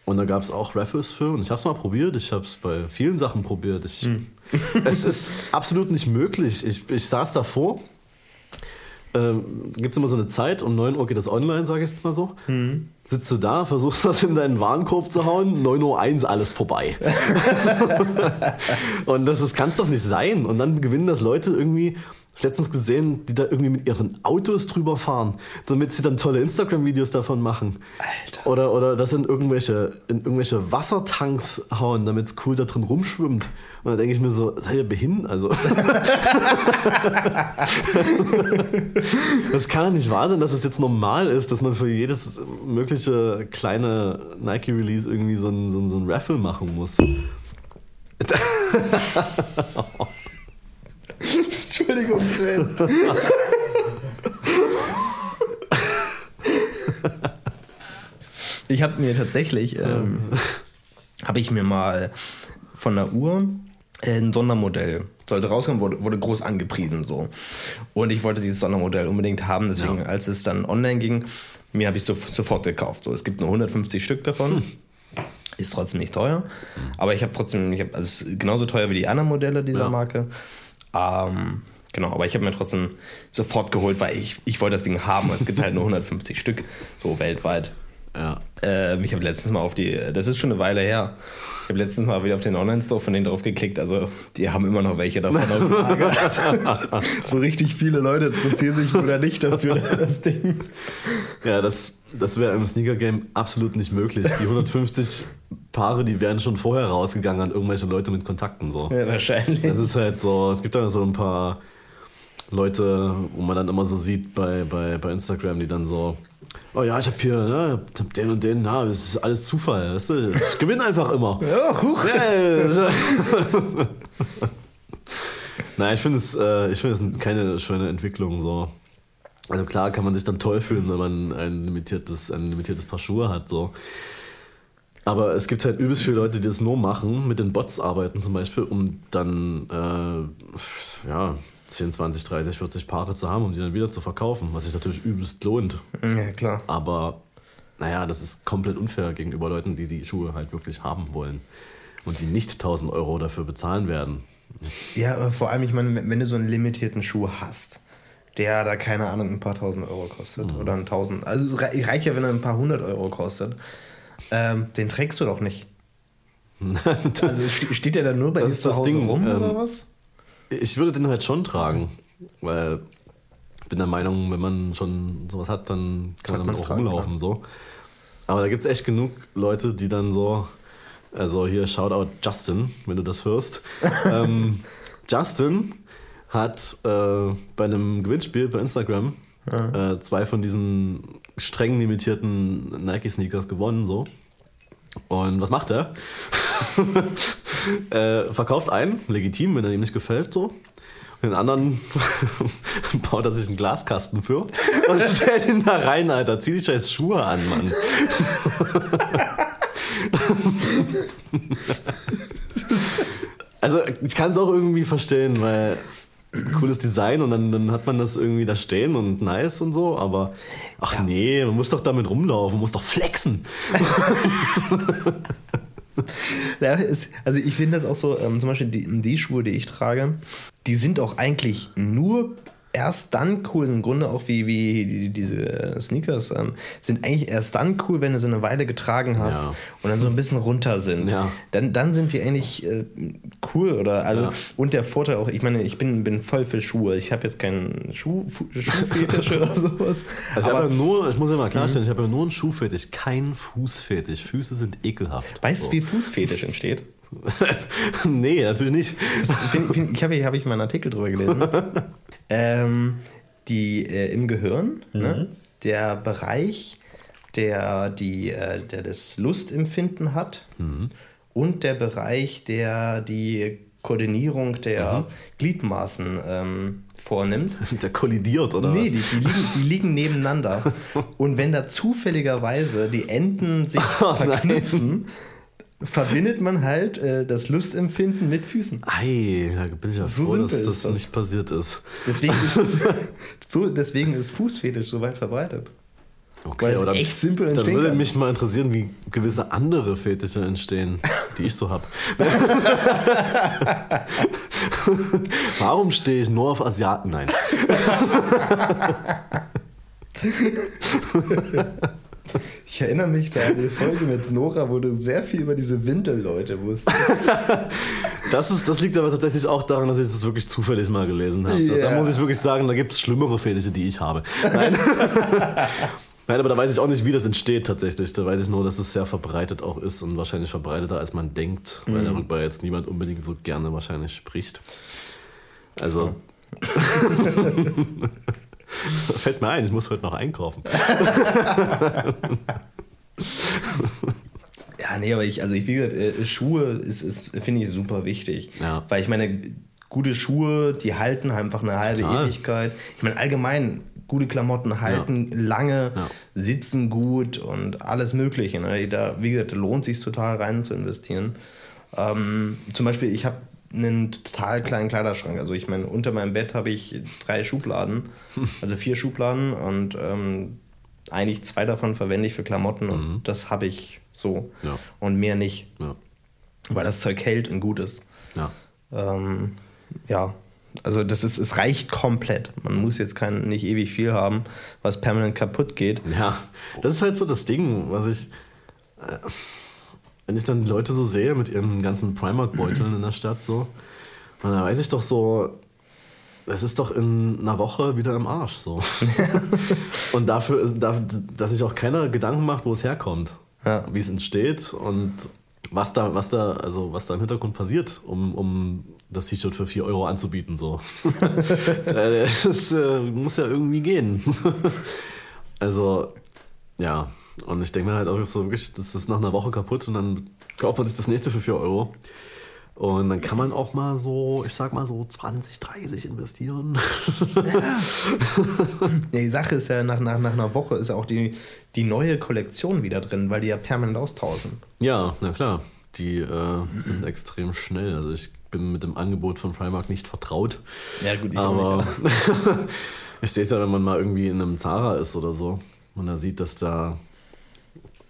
und da gab es auch Raffles für und ich habe es mal probiert. Ich habe es bei vielen Sachen probiert. Ich, Es ist absolut nicht möglich. Ich, ich saß davor. Ähm, Gibt es immer so eine Zeit, um 9 Uhr geht das online, sage ich jetzt mal so. Sitzt du da, versuchst das in deinen Warenkorb zu hauen, 9.01 Uhr alles vorbei. und das kann es doch nicht sein. Und dann gewinnen das Leute irgendwie, letztens gesehen, die da irgendwie mit ihren Autos drüber fahren, damit sie dann tolle Instagram-Videos davon machen. Alter. Oder, oder das in irgendwelche, in irgendwelche Wassertanks hauen, damit es cool da drin rumschwimmt. Und dann denke ich mir so, seid ihr behindert? Also. das kann ja nicht wahr sein, dass es jetzt normal ist, dass man für jedes mögliche kleine Nike-Release irgendwie so ein, so, ein, so ein Raffle machen muss. Entschuldigung, Sven. ich habe mir tatsächlich, ähm, habe ich mir mal von der Uhr ein Sondermodell sollte rauskommen, wurde, wurde groß angepriesen so. Und ich wollte dieses Sondermodell unbedingt haben, deswegen, Ja. als es dann online ging, mir habe ich so, sofort gekauft. So, es gibt nur 150 Stück davon. Ist trotzdem nicht teuer. Aber ich habe trotzdem, ich hab, also es ist genauso teuer wie die anderen Modelle dieser Ja. Marke. Ähm, genau, aber ich habe mir trotzdem sofort geholt, weil ich, ich wollte das Ding haben. Es gibt halt nur 150 Stück, so weltweit. Ja. Ähm, ich habe letztens mal auf die, das ist schon eine Weile her, ich habe letztens mal wieder auf den Online-Store von denen drauf geklickt. Also, die haben immer noch welche davon auf Lager. so richtig viele Leute interessieren sich wohl nicht dafür, das Ding. Ja, das, das wäre im Sneaker-Game absolut nicht möglich. Die 150 Paare, die wären schon vorher rausgegangen an irgendwelche Leute mit Kontakten. So. Ja, wahrscheinlich. Es ist halt so, es gibt dann so ein paar Leute, wo man dann immer so sieht bei, bei, bei Instagram, die dann so, oh ja, ich hab hier, ne, ich hab den und den, na, das ist alles Zufall, weißt du? ich gewinne einfach immer. Ja, huch. Ja, Nein, ich finde es, äh, ich finde es keine schöne Entwicklung so. Also klar kann man sich dann toll fühlen, wenn man ein limitiertes, ein limitiertes Paar Schuhe hat so. Aber es gibt halt übelst viele Leute, die das nur machen, mit den Bots arbeiten zum Beispiel, um dann äh, ja, 10, 20, 30, 40 Paare zu haben, um die dann wieder zu verkaufen, was sich natürlich übelst lohnt. Ja, klar. Aber naja, das ist komplett unfair gegenüber Leuten, die die Schuhe halt wirklich haben wollen und die nicht 1000 Euro dafür bezahlen werden. Ja, aber vor allem, ich meine, wenn du so einen limitierten Schuh hast, der da, keine Ahnung, ein paar tausend Euro kostet Mhm. oder ein tausend, also es rei- reicht ja, wenn er ein paar hundert Euro kostet, ähm, den trägst du doch nicht. Also ste- steht der da nur bei dir ist zu das Hause Ding, rum ähm, oder was? Ich würde den halt schon tragen, weil ich bin der Meinung, wenn man schon sowas hat, dann kann man damit auch tragen, rumlaufen. So. Aber da gibt es echt genug Leute, die dann so, also hier Shoutout Justin, wenn du das hörst. ähm, Justin hat äh, bei einem Gewinnspiel bei Instagram äh, zwei von diesen streng limitierten Nike-Sneakers gewonnen. So. Und was macht er? äh, verkauft einen, legitim, wenn er ihm nicht gefällt, so. Den anderen baut er sich einen Glaskasten für und stellt ihn da rein, Alter. Zieh dich scheiß Schuhe an, Mann. Also, ich kann es auch irgendwie verstehen, weil cooles Design und dann, dann hat man das irgendwie da stehen und nice und so, aber ach nee, man muss doch damit rumlaufen, man muss doch flexen. Ja, es, also ich finde das auch so, ähm, zum Beispiel die, die Schuhe, die ich trage, die sind auch eigentlich nur erst dann cool, im Grunde auch wie, wie die, diese Sneakers, ähm, sind eigentlich erst dann cool, wenn du sie eine Weile getragen hast Ja. und dann so ein bisschen runter sind. Ja. Dann, dann sind die eigentlich äh, cool oder also Ja. und der Vorteil auch, ich meine, ich bin, bin voll für Schuhe. Ich habe jetzt keinen Schuh, Schuhfetisch oder sowas. Also ich, aber habe ja nur, ich muss ja mal klarstellen, ich habe ja nur einen Schuhfetisch, keinen Fußfetisch. Füße sind ekelhaft. weißt du, wie Fußfetisch entsteht? nee, natürlich nicht. Find, find, ich habe hab ich mal einen Artikel drüber gelesen. ähm, die äh, im Gehirn, ne, der Bereich, der, die, äh, der das Lustempfinden hat und der Bereich, der die Koordinierung der Gliedmaßen ähm, vornimmt. Der kollidiert, oder Nee, was? die, die, liegen, die liegen nebeneinander. Und wenn da zufälligerweise die Enden sich Oh, nein. Verbindet man halt äh, das Lustempfinden mit Füßen. Ei, da bin ich ja So froh, dass das, das. nicht passiert ist. Deswegen ist, so, deswegen ist Fußfetisch so weit verbreitet. Okay, Weil aber dann- echt simpel Dann würde kann. mich mal interessieren, wie gewisse andere Fetische entstehen, die ich so habe. Warum stehe ich nur auf Asiaten? Nein. Ich erinnere mich da an die Folge mit Nora, wo du sehr viel über diese Windelleute wusstest. Das, ist, das liegt aber tatsächlich auch daran, dass ich das wirklich zufällig mal gelesen habe. Ja. Da muss ich wirklich sagen, da gibt es schlimmere Fetische, die ich habe. Nein. Nein, aber da weiß ich auch nicht, wie das entsteht tatsächlich. Da weiß ich nur, dass es sehr verbreitet auch ist und wahrscheinlich verbreiteter, als man denkt, weil Mhm. darüber jetzt niemand unbedingt so gerne wahrscheinlich spricht. Also. Fällt mir ein, ich muss heute noch einkaufen. Ja, nee, aber ich, also ich, wie gesagt, äh, Schuhe ist, ist finde ich super wichtig. Ja. Weil ich meine, gute Schuhe, die halten einfach eine halbe Total. Ewigkeit. Ich meine, allgemein, gute Klamotten halten lange, Ja. sitzen gut und alles Mögliche. Ne? Da, wie gesagt, lohnt sich total rein zu investieren. Ähm, zum Beispiel, ich habe einen total kleinen Kleiderschrank. Also ich meine, unter meinem Bett habe ich drei Schubladen, also vier Schubladen und ähm, eigentlich zwei davon verwende ich für Klamotten und das habe ich so Ja. und mehr nicht, Ja. weil das Zeug hält und gut ist. Ja. Ähm, ja, also das ist, es reicht komplett. Man muss jetzt kein, nicht ewig viel haben, was permanent kaputt geht. Ja, das ist halt so das Ding, was ich. Äh, wenn ich dann die Leute so sehe mit ihren ganzen Primark-Beuteln in der Stadt, so, und dann weiß ich doch so, es ist doch in einer Woche wieder im Arsch, so. und dafür, ist, dass sich auch keiner Gedanken macht, wo es herkommt, Ja. wie es entsteht und was da, was da, also was da im Hintergrund passiert, um, um das T-Shirt für 4 Euro anzubieten, so. Es äh, muss ja irgendwie gehen. Also, ja. Und ich denke mir halt auch so wirklich, das ist nach einer Woche kaputt und dann kauft man sich das nächste für 4 Euro. Und dann kann man auch mal so, ich sag mal so 20, 30 investieren. Ja, die Sache ist ja, nach, nach, nach einer Woche ist auch die, die neue Kollektion wieder drin, weil die ja permanent austauschen. ja, na klar. Die äh, sind extrem schnell. Also ich bin mit dem Angebot von Primark nicht vertraut. Ja, gut, ich aber auch nicht. ich sehe es ja, wenn man mal irgendwie in einem Zara ist oder so. Und da sieht, dass da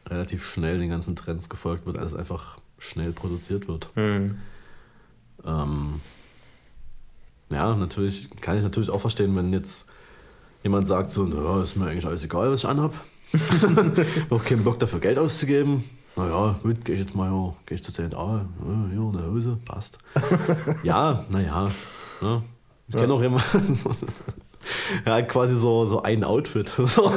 relativ schnell den ganzen Trends gefolgt wird, alles einfach schnell produziert wird. Hm. Ähm, ja, natürlich kann ich natürlich auch verstehen, wenn jetzt jemand sagt so, naja, ist mir eigentlich alles egal, was ich anhab. Noch keinen Bock dafür Geld auszugeben. Naja, gut, gehe ich jetzt mal, ja, gehe ich zu C&A, ja, hier eine Hose, passt. ja, naja. Ja. Ich kenne auch jemanden, hat quasi so, so ein Outfit. So.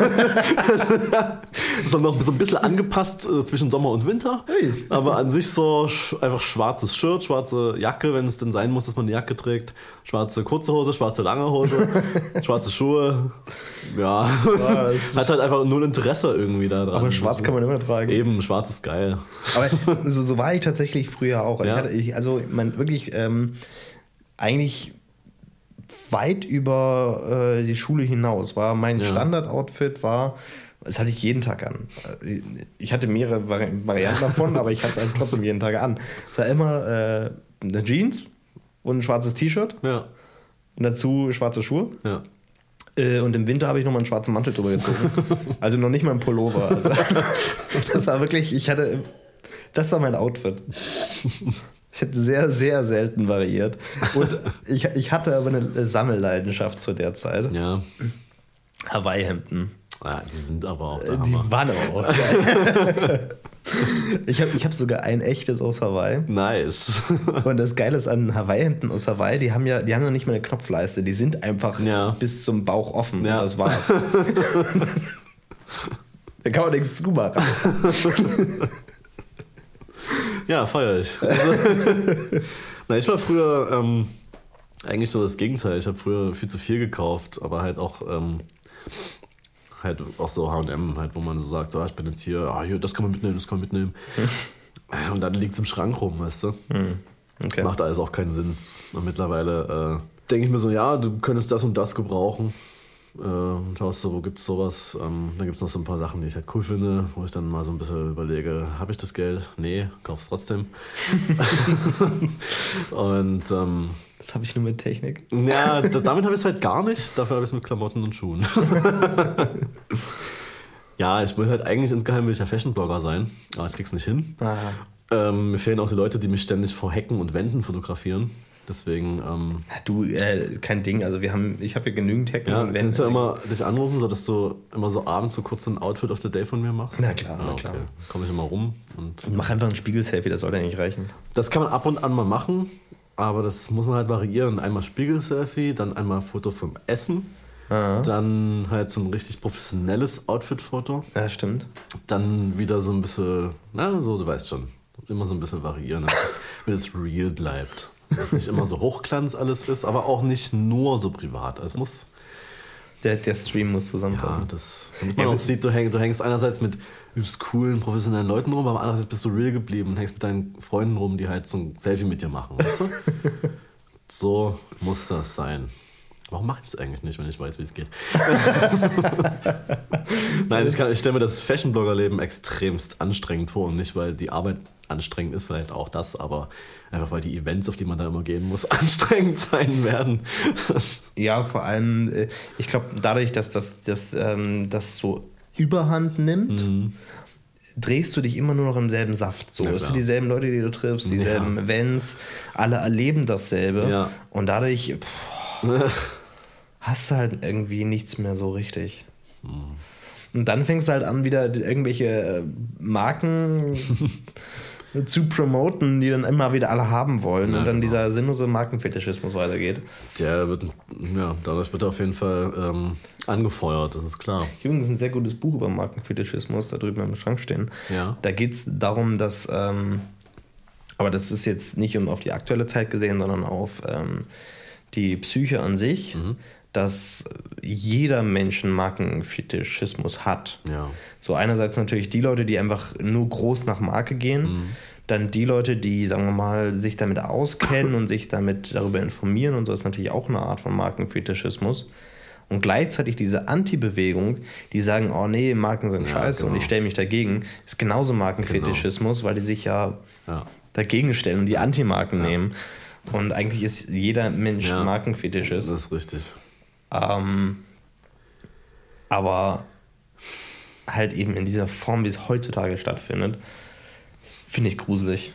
so noch so ein bisschen angepasst äh, zwischen Sommer und Winter. Hey. Aber an sich so sch einfach schwarzes Shirt, schwarze Jacke, wenn es denn sein muss, dass man eine Jacke trägt. Schwarze kurze Hose, schwarze lange Hose, schwarze Schuhe. Ja. Ja, Hat halt einfach null Interesse irgendwie da dran. Aber schwarz kann man immer tragen. Eben, schwarz ist geil. Aber so, so war ich tatsächlich früher auch. Also Ja. Ich hatte, ich, also man wirklich ähm, eigentlich weit über äh, die Schule hinaus. War mein Ja. Standard-Outfit war, das hatte ich jeden Tag an. Ich hatte mehrere Vari Varianten davon, aber ich hatte es trotzdem jeden Tag an. Es war immer äh, eine Jeans und ein schwarzes T-Shirt Ja, und dazu schwarze Schuhe. ja. Äh, Und im Winter habe ich nochmal einen schwarzen Mantel drüber gezogen. Also noch nicht mal ein Pullover. Also, das war wirklich, ich hatte, das war mein Outfit. Ich habe sehr, sehr selten variiert. Und ich, ich hatte aber eine Sammelleidenschaft zu der Zeit. Ja. Hawaii-Hemden. Ah, die sind aber auch der Äh, Die Hammer. waren aber auch geil. Ich habe ich hab sogar ein echtes aus Hawaii. Nice. Und das Geile ist an Hawaii-Hemden aus Hawaii, die haben ja, die haben noch nicht mal eine Knopfleiste, die sind einfach Ja. bis zum Bauch offen. Ja. Das war's. da kann man nichts zumachen. Ja, feier ich. Also, na, ich war früher ähm, eigentlich so das Gegenteil. Ich habe früher viel zu viel gekauft, aber halt auch ähm, halt auch so H&M, halt, wo man so sagt, so, ah, ich bin jetzt hier, ah, hier, das kann man mitnehmen, das kann man mitnehmen. Und dann liegt es im Schrank rum, weißt du. Okay. Macht alles auch keinen Sinn. Und mittlerweile äh, denke ich mir so, ja, du könntest das und das gebrauchen. Äh, und schaust so, wo gibt's sowas? Ähm, dann gibt es noch so ein paar Sachen, die ich halt cool finde, wo ich dann mal so ein bisschen überlege, habe ich das Geld? Nee, kauf's trotzdem. und ähm, Das habe ich nur mit Technik. ja, da, damit habe ich es halt gar nicht. Dafür habe ich es mit Klamotten und Schuhen. ja, ich will halt eigentlich insgeheim will ich ja Fashion-Blogger sein, aber ich krieg's nicht hin. Ähm, mir fehlen auch die Leute, die mich ständig vor Hecken und Wänden fotografieren. Deswegen, ähm, Du, äh, kein Ding. Also wir haben, ich habe hier genügend Hacken ja, und kannst du ja immer dich anrufen, so dass du immer so abends so kurz so ein Outfit of the Day von mir machst? Na klar, na ja, klar. Komme ich immer rum. Und Mach einfach ein Spiegel-Selfie, das sollte nicht reichen. das kann man ab und an mal machen, aber das muss man halt variieren. Einmal Spiegel-Selfie, dann einmal Foto vom Essen, dann halt so ein richtig professionelles Outfit-Foto, Ja, stimmt. dann wieder so ein bisschen, na, so, du weißt schon, immer so ein bisschen variieren, damit es real bleibt. Dass nicht immer so Hochglanz alles ist, aber auch nicht nur so privat. Es muss Der, der Stream muss Ja, zusammenpassen. das, damit man Ja, auch das- sieht, du, häng, du hängst einerseits mit übelst coolen, professionellen Leuten rum, aber andererseits bist du real geblieben und hängst mit deinen Freunden rum, die halt so ein Selfie mit dir machen, weißt du? so muss das sein. Warum mache ich das eigentlich nicht, wenn ich weiß, wie es geht? Nein, ich, kann- ich stelle mir das Fashion-Blogger-Leben extremst anstrengend vor und nicht, weil die Arbeit anstrengend ist, vielleicht auch das, aber einfach, weil die Events, auf die man da immer gehen muss, anstrengend sein werden. Ja, vor allem, äh, ich glaube, dadurch, dass das, das, ähm, das so Überhand nimmt, drehst du dich immer nur noch im selben Saft. So, Ja, es sind dieselben Leute, die du triffst, dieselben Ja. Events, alle erleben dasselbe. Ja. Und dadurch pff, hast du halt irgendwie nichts mehr so richtig. Und dann fängst du halt an, wieder irgendwelche äh, Marken zu promoten, die dann immer wieder alle haben wollen Ja, und dann genau. dieser sinnlose Markenfetischismus weitergeht. Der wird, ja, dadurch wird auf jeden Fall ähm, angefeuert, das ist klar. Ich habe übrigens ein sehr gutes Buch über Markenfetischismus da drüben im Schrank stehen. Ja. Da geht es darum, dass, ähm, aber das ist jetzt nicht um auf die aktuelle Zeit gesehen, sondern auf ähm, die Psyche an sich, Mhm. dass jeder Mensch einen Markenfetischismus hat. Ja. So einerseits natürlich die Leute, die einfach nur groß nach Marke gehen, Mhm. dann die Leute, die, sagen wir mal, sich damit auskennen und sich damit darüber informieren und so ist natürlich auch eine Art von Markenfetischismus. Und gleichzeitig diese Anti-Bewegung, die sagen, oh nee, Marken sind Ja, scheiße und genau. ich stelle mich dagegen, ist genauso Markenfetischismus, weil die sich ja Ja. dagegen stellen und die Anti-Marken nehmen. Und eigentlich ist jeder Mensch Ja. Markenfetischist. Das ist richtig. Ähm, aber halt eben in dieser Form, wie es heutzutage stattfindet, finde ich gruselig.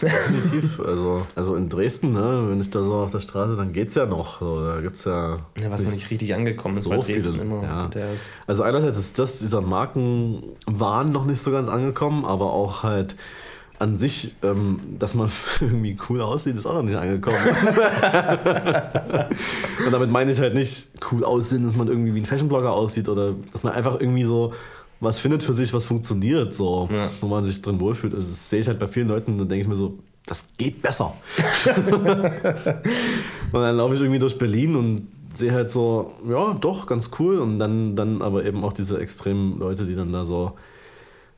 Definitiv. Also, also in Dresden, ne, wenn ich da so auf der Straße, dann geht's ja noch. So, da gibt's ja. Ja, was noch nicht richtig angekommen ist, so weil Dresden viele, immer ja. ist. Also einerseits ist das, dieser Markenwahn noch nicht so ganz angekommen, aber auch halt an sich, ähm, dass man irgendwie cool aussieht, ist auch noch nicht angekommen. Und damit meine ich halt nicht cool aussehen, dass man irgendwie wie ein Fashionblogger aussieht oder dass man einfach irgendwie so was findet für sich, was funktioniert, so, Ja. wo man sich drin wohlfühlt. Also das sehe ich halt bei vielen Leuten, dann denke ich mir so, das geht besser. und dann laufe ich irgendwie durch Berlin und sehe halt so, ja, doch, ganz cool. Und dann, dann aber eben auch diese extremen Leute, die dann da so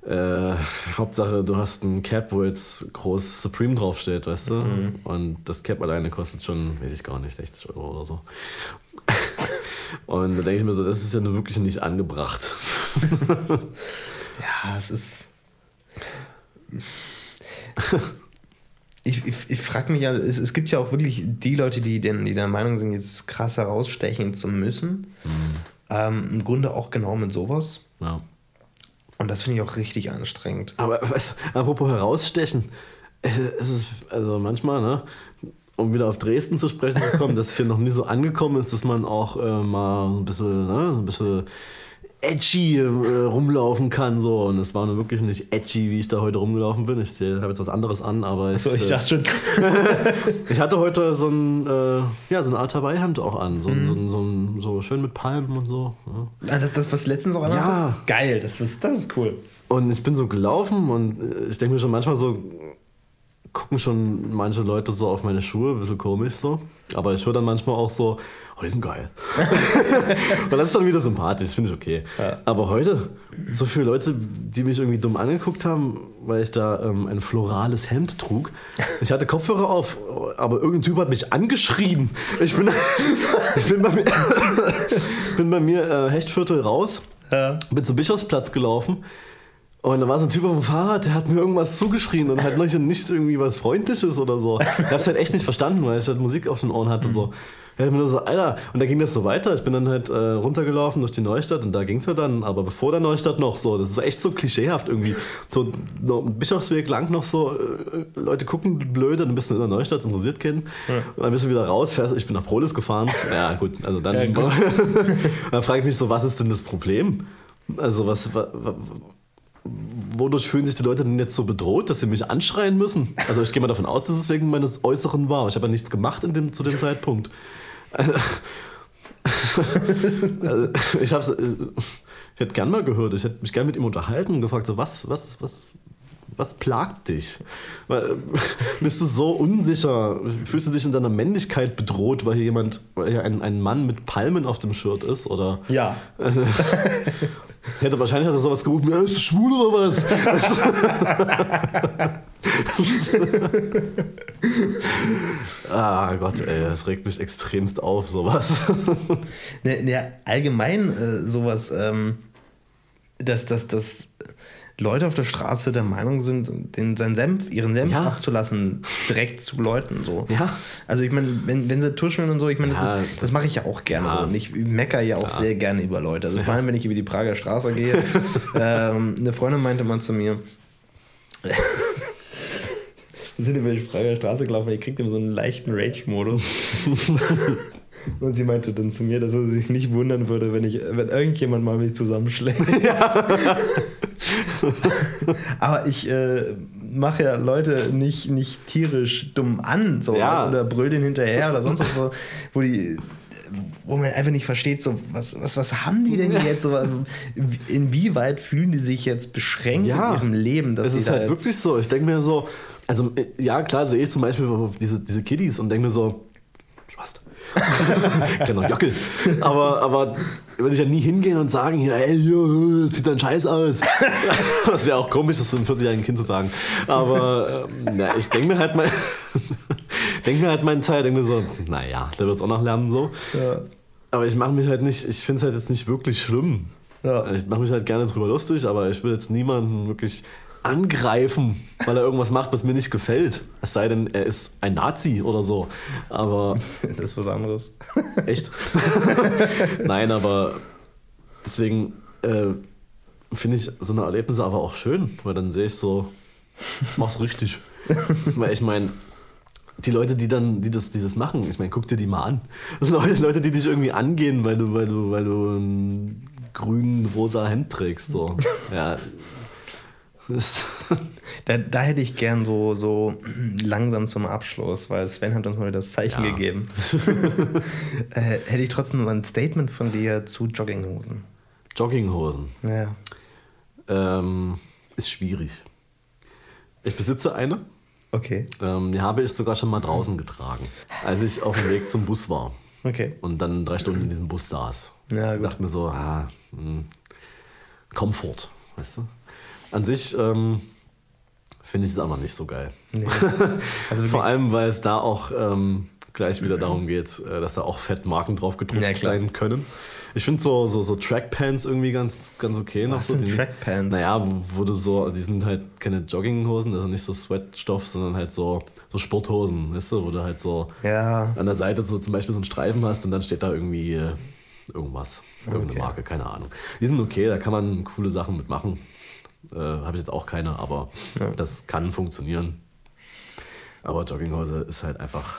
Äh, Hauptsache, du hast ein Cap, wo jetzt groß Supreme draufsteht, weißt du? Mhm. Und das Cap alleine kostet schon, weiß ich gar nicht, 60 Euro oder so. Und da denke ich mir so, das ist ja nur wirklich nicht angebracht. Ja, es ist. Ich, ich, ich frage mich ja, es, es gibt ja auch wirklich die Leute, die, denn, die der Meinung sind, jetzt krass herausstechen zu müssen. Ähm, Im Grunde auch genau mit sowas. Ja. Und das finde ich auch richtig anstrengend. Aber was, apropos herausstechen, es ist also manchmal, ne, um wieder auf Dresden zu sprechen zu kommen, dass es hier noch nie so angekommen ist, dass man auch äh, mal ein bisschen, ne, so ein bisschen edgy äh, rumlaufen kann. So. Und es war nur wirklich nicht edgy, wie ich da heute rumgelaufen bin. Ich habe jetzt was anderes an, aber ich, So, ich äh, dachte schon, ich hatte heute so ein, äh, ja, so ein Art Hawaii-Hemd auch an. So, ein- so, so, so schön mit Palmen und so. Ja. ah, das, das was letztens auch Ja. das ist geil, das, ist- das ist cool. Und ich bin so gelaufen und äh, ich denke mir schon manchmal so, gucken schon manche Leute so auf meine Schuhe, ein bisschen komisch so. Aber ich höre dann manchmal auch so, oh, die sind geil. und das ist dann wieder sympathisch, finde ich okay. Ja. Aber heute, so viele Leute, die mich irgendwie dumm angeguckt haben, weil ich da ähm, ein florales Hemd trug. Ich hatte Kopfhörer auf, aber irgendein Typ hat mich angeschrien. Ich bin, ich bin bei mir, bin bei mir äh, Hechtviertel raus Ja. bin zum Bischofsplatz gelaufen und da war so ein Typ auf dem Fahrrad, der hat mir irgendwas zugeschrien und halt nicht, nicht irgendwie was Freundliches oder so. Ich hab's halt echt nicht verstanden, weil ich halt Musik auf den Ohren hatte. So. Ich bin nur so, Alter, und da ging das so weiter. Ich bin dann halt äh, runtergelaufen durch die Neustadt und da ging's ja dann, aber bevor der Neustadt noch so, das ist echt so klischeehaft irgendwie. So noch ein Bischofsweg lang noch so, äh, Leute gucken blöd, dann bist du in der Neustadt, das interessiert kennen. Und dann bist du wieder raus, fährst, ich bin nach Prolis gefahren. Ja, gut, also dann, Ja, gut. dann frage ich mich so, was ist denn das Problem? Also was, wa, wa, wodurch fühlen sich die Leute denn jetzt so bedroht, dass sie mich anschreien müssen? Also ich gehe mal davon aus, dass es wegen meines Äußeren war. Ich habe ja nichts gemacht in dem, zu dem Zeitpunkt. Also, ich hab's, ich hätte gern mal gehört, ich hätte mich gern mit ihm unterhalten und gefragt, so was, was, was, was plagt dich? Äh, Bist du so unsicher? Fühlst du dich in deiner Männlichkeit bedroht, weil hier jemand, weil hier ein, ein Mann mit Palmen auf dem Shirt ist? Oder Ja. ich hätte wahrscheinlich hat er sowas gerufen, ja, ist du schwul oder was? ah Gott, ey, das regt mich extremst auf, sowas. Ne, ne, allgemein äh, sowas, ähm, dass, dass, dass Leute auf der Straße der Meinung sind, den, seinen Senf, ihren Senf Ja. abzulassen, direkt zu Leuten. So. Ja. Also ich meine, wenn, wenn sie tuscheln und so, ich meine, Ja, das, das, mache ich ja auch gerne Ja. so. Und ich mecker ja auch sehr gerne über Leute. Also vor allem, wenn ich über die Prager Straße gehe. ähm, eine Freundin meinte mal zu mir, wir sind über die Prager Straße gelaufen, ich kriegte immer so einen leichten Rage-Modus. Und sie meinte dann zu mir, dass er sich nicht wundern würde, wenn ich, wenn irgendjemand mal mich zusammenschlägt. Aber ich äh, mache ja Leute nicht, nicht tierisch dumm an so, Ja. oder brüll den hinterher oder sonst was, wo, wo die wo man einfach nicht versteht, so was, was, was haben die denn jetzt? So, inwieweit fühlen die sich jetzt beschränkt in ihrem Leben? Dass es ist halt wirklich so. Ich denke mir so, also äh, ja, klar sehe ich zum Beispiel diese, diese Kiddies und denke mir so, Spaß. genau, Jockel. Aber, aber würde ich ja nie hingehen und sagen, hier, ey, jo, sieht dein Scheiß aus. das wäre auch komisch, das einem 40-jährigen Kind zu sagen. Aber ähm, na, ich denke mir halt mal, denke mir halt meinen Teil, denke mir so, naja, der wird es auch noch lernen so. Ja. Aber ich mache mich halt nicht, ich finde es halt jetzt nicht wirklich schlimm. Ja. Ich mache mich halt gerne drüber lustig, aber ich will jetzt niemanden wirklich angreifen, weil er irgendwas macht, was mir nicht gefällt. Es sei denn, er ist ein Nazi oder so. Aber Das ist was anderes. echt. Nein, aber deswegen äh, finde ich so eine Erlebnisse aber auch schön, weil dann sehe ich so, ich mach's richtig. weil ich meine, die Leute, die dann, die das, die das machen, ich meine, guck dir die mal an. Das sind Leute, Leute, die dich irgendwie angehen, weil du, weil du, weil du ein grün-rosa Hemd trägst. So. Ja. Das, Da, da hätte ich gern so, so langsam zum Abschluss, weil Sven hat uns mal das Zeichen Ja. gegeben. äh, hätte ich trotzdem noch ein Statement von dir zu Jogginghosen. Jogginghosen. Ja. Ähm, ist schwierig. Ich besitze eine. Okay. Ähm, die habe ich sogar schon mal draußen getragen, als ich auf dem Weg zum Bus war Okay. und dann drei Stunden in diesem Bus saß. Ja, Ich gut. dachte mir so, ah, hm, Komfort, weißt du? An sich ähm, finde ich es aber nicht so geil. Nee. Also Vor allem, weil es da auch ähm, gleich wieder darum geht, äh, dass da auch Fettmarken drauf gedruckt Ja, sein können. Ich finde so, so, so Trackpants irgendwie ganz, ganz okay noch. Was so, sind die- Trackpants? Naja, wo, wo du so, die sind halt keine Jogginghosen, also nicht so Sweatstoff, sondern halt so, so Sporthosen, weißt du, wo du halt so ja, an der Seite so zum Beispiel so einen Streifen hast und dann steht da irgendwie äh, irgendwas, irgendeine Okay. Marke, keine Ahnung. Die sind okay, da kann man coole Sachen mitmachen. Äh, Habe ich jetzt auch keine, aber das kann funktionieren. Aber Jogginghose ist halt einfach.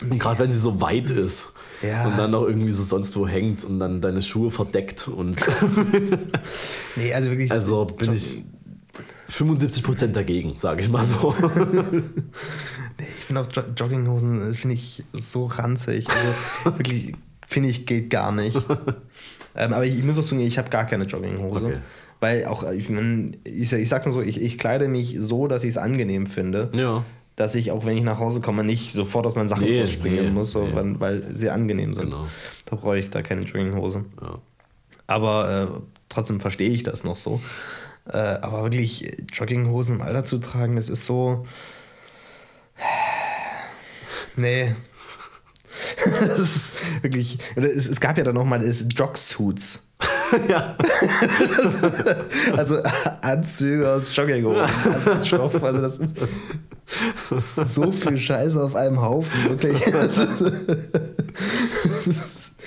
Gerade wenn sie so weit ist Ja. und dann noch irgendwie so sonst wo hängt und dann deine Schuhe verdeckt und nee, also wirklich. also bin ich 75% dagegen, sage ich mal so. Nee, ich finde auch Jo- Jogginghosen, das finde ich so ranzig. Also wirklich, finde ich, geht gar nicht. ähm, aber ich, ich muss auch sagen, ich habe gar keine Jogginghose. Okay. Weil auch, ich, mein, ich, ich sag nur so, ich, ich kleide mich so, dass ich es angenehm finde. ja. Dass ich auch, wenn ich nach Hause komme, nicht sofort aus meinen Sachen Nee, rausspringen nee, muss, so, nee. weil, weil sie angenehm sind. Genau. Da brauche ich da keine Jogginghose. ja. Aber äh, trotzdem verstehe ich das noch so. Äh, aber wirklich Jogginghosen im Alter zu tragen, das ist so. Nee. Das ist wirklich. Es, es gab ja dann nochmal Jogsuits. ja. Also Anzüge aus Jogginghosen, als Stoff. Also das ist so viel Scheiße auf einem Haufen, wirklich. Das ist,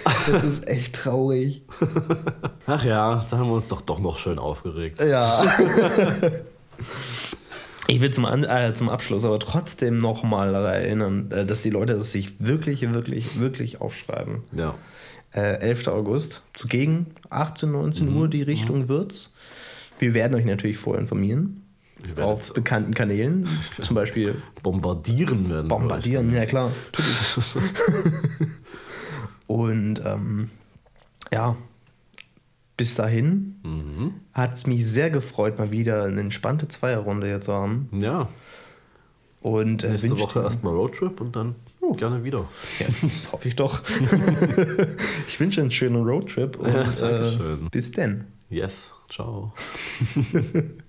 das ist, das echt traurig. Ach ja, da haben wir uns doch doch noch schön aufgeregt. Ja. Ich will zum, An äh, zum Abschluss aber trotzdem nochmal daran erinnern, äh, dass die Leute es sich wirklich, wirklich, wirklich aufschreiben. Ja. Äh, 11. August, zugegen 18, 19 Uhr die Richtung wird's. Wir werden euch natürlich vorher informieren. Auf bekannten Kanälen, zum Beispiel bombardieren werden. wir bombardieren, ja klar. Und ähm, ja, bis dahin Mhm. hat es mich sehr gefreut, mal wieder eine entspannte Zweierrunde hier zu haben. Ja. Und äh, Nächste Woche erstmal Roadtrip und dann gerne wieder. Ja, das hoffe ich doch. ich wünsche einen schönen Roadtrip und Ja, äh, bis denn. Yes. Ciao.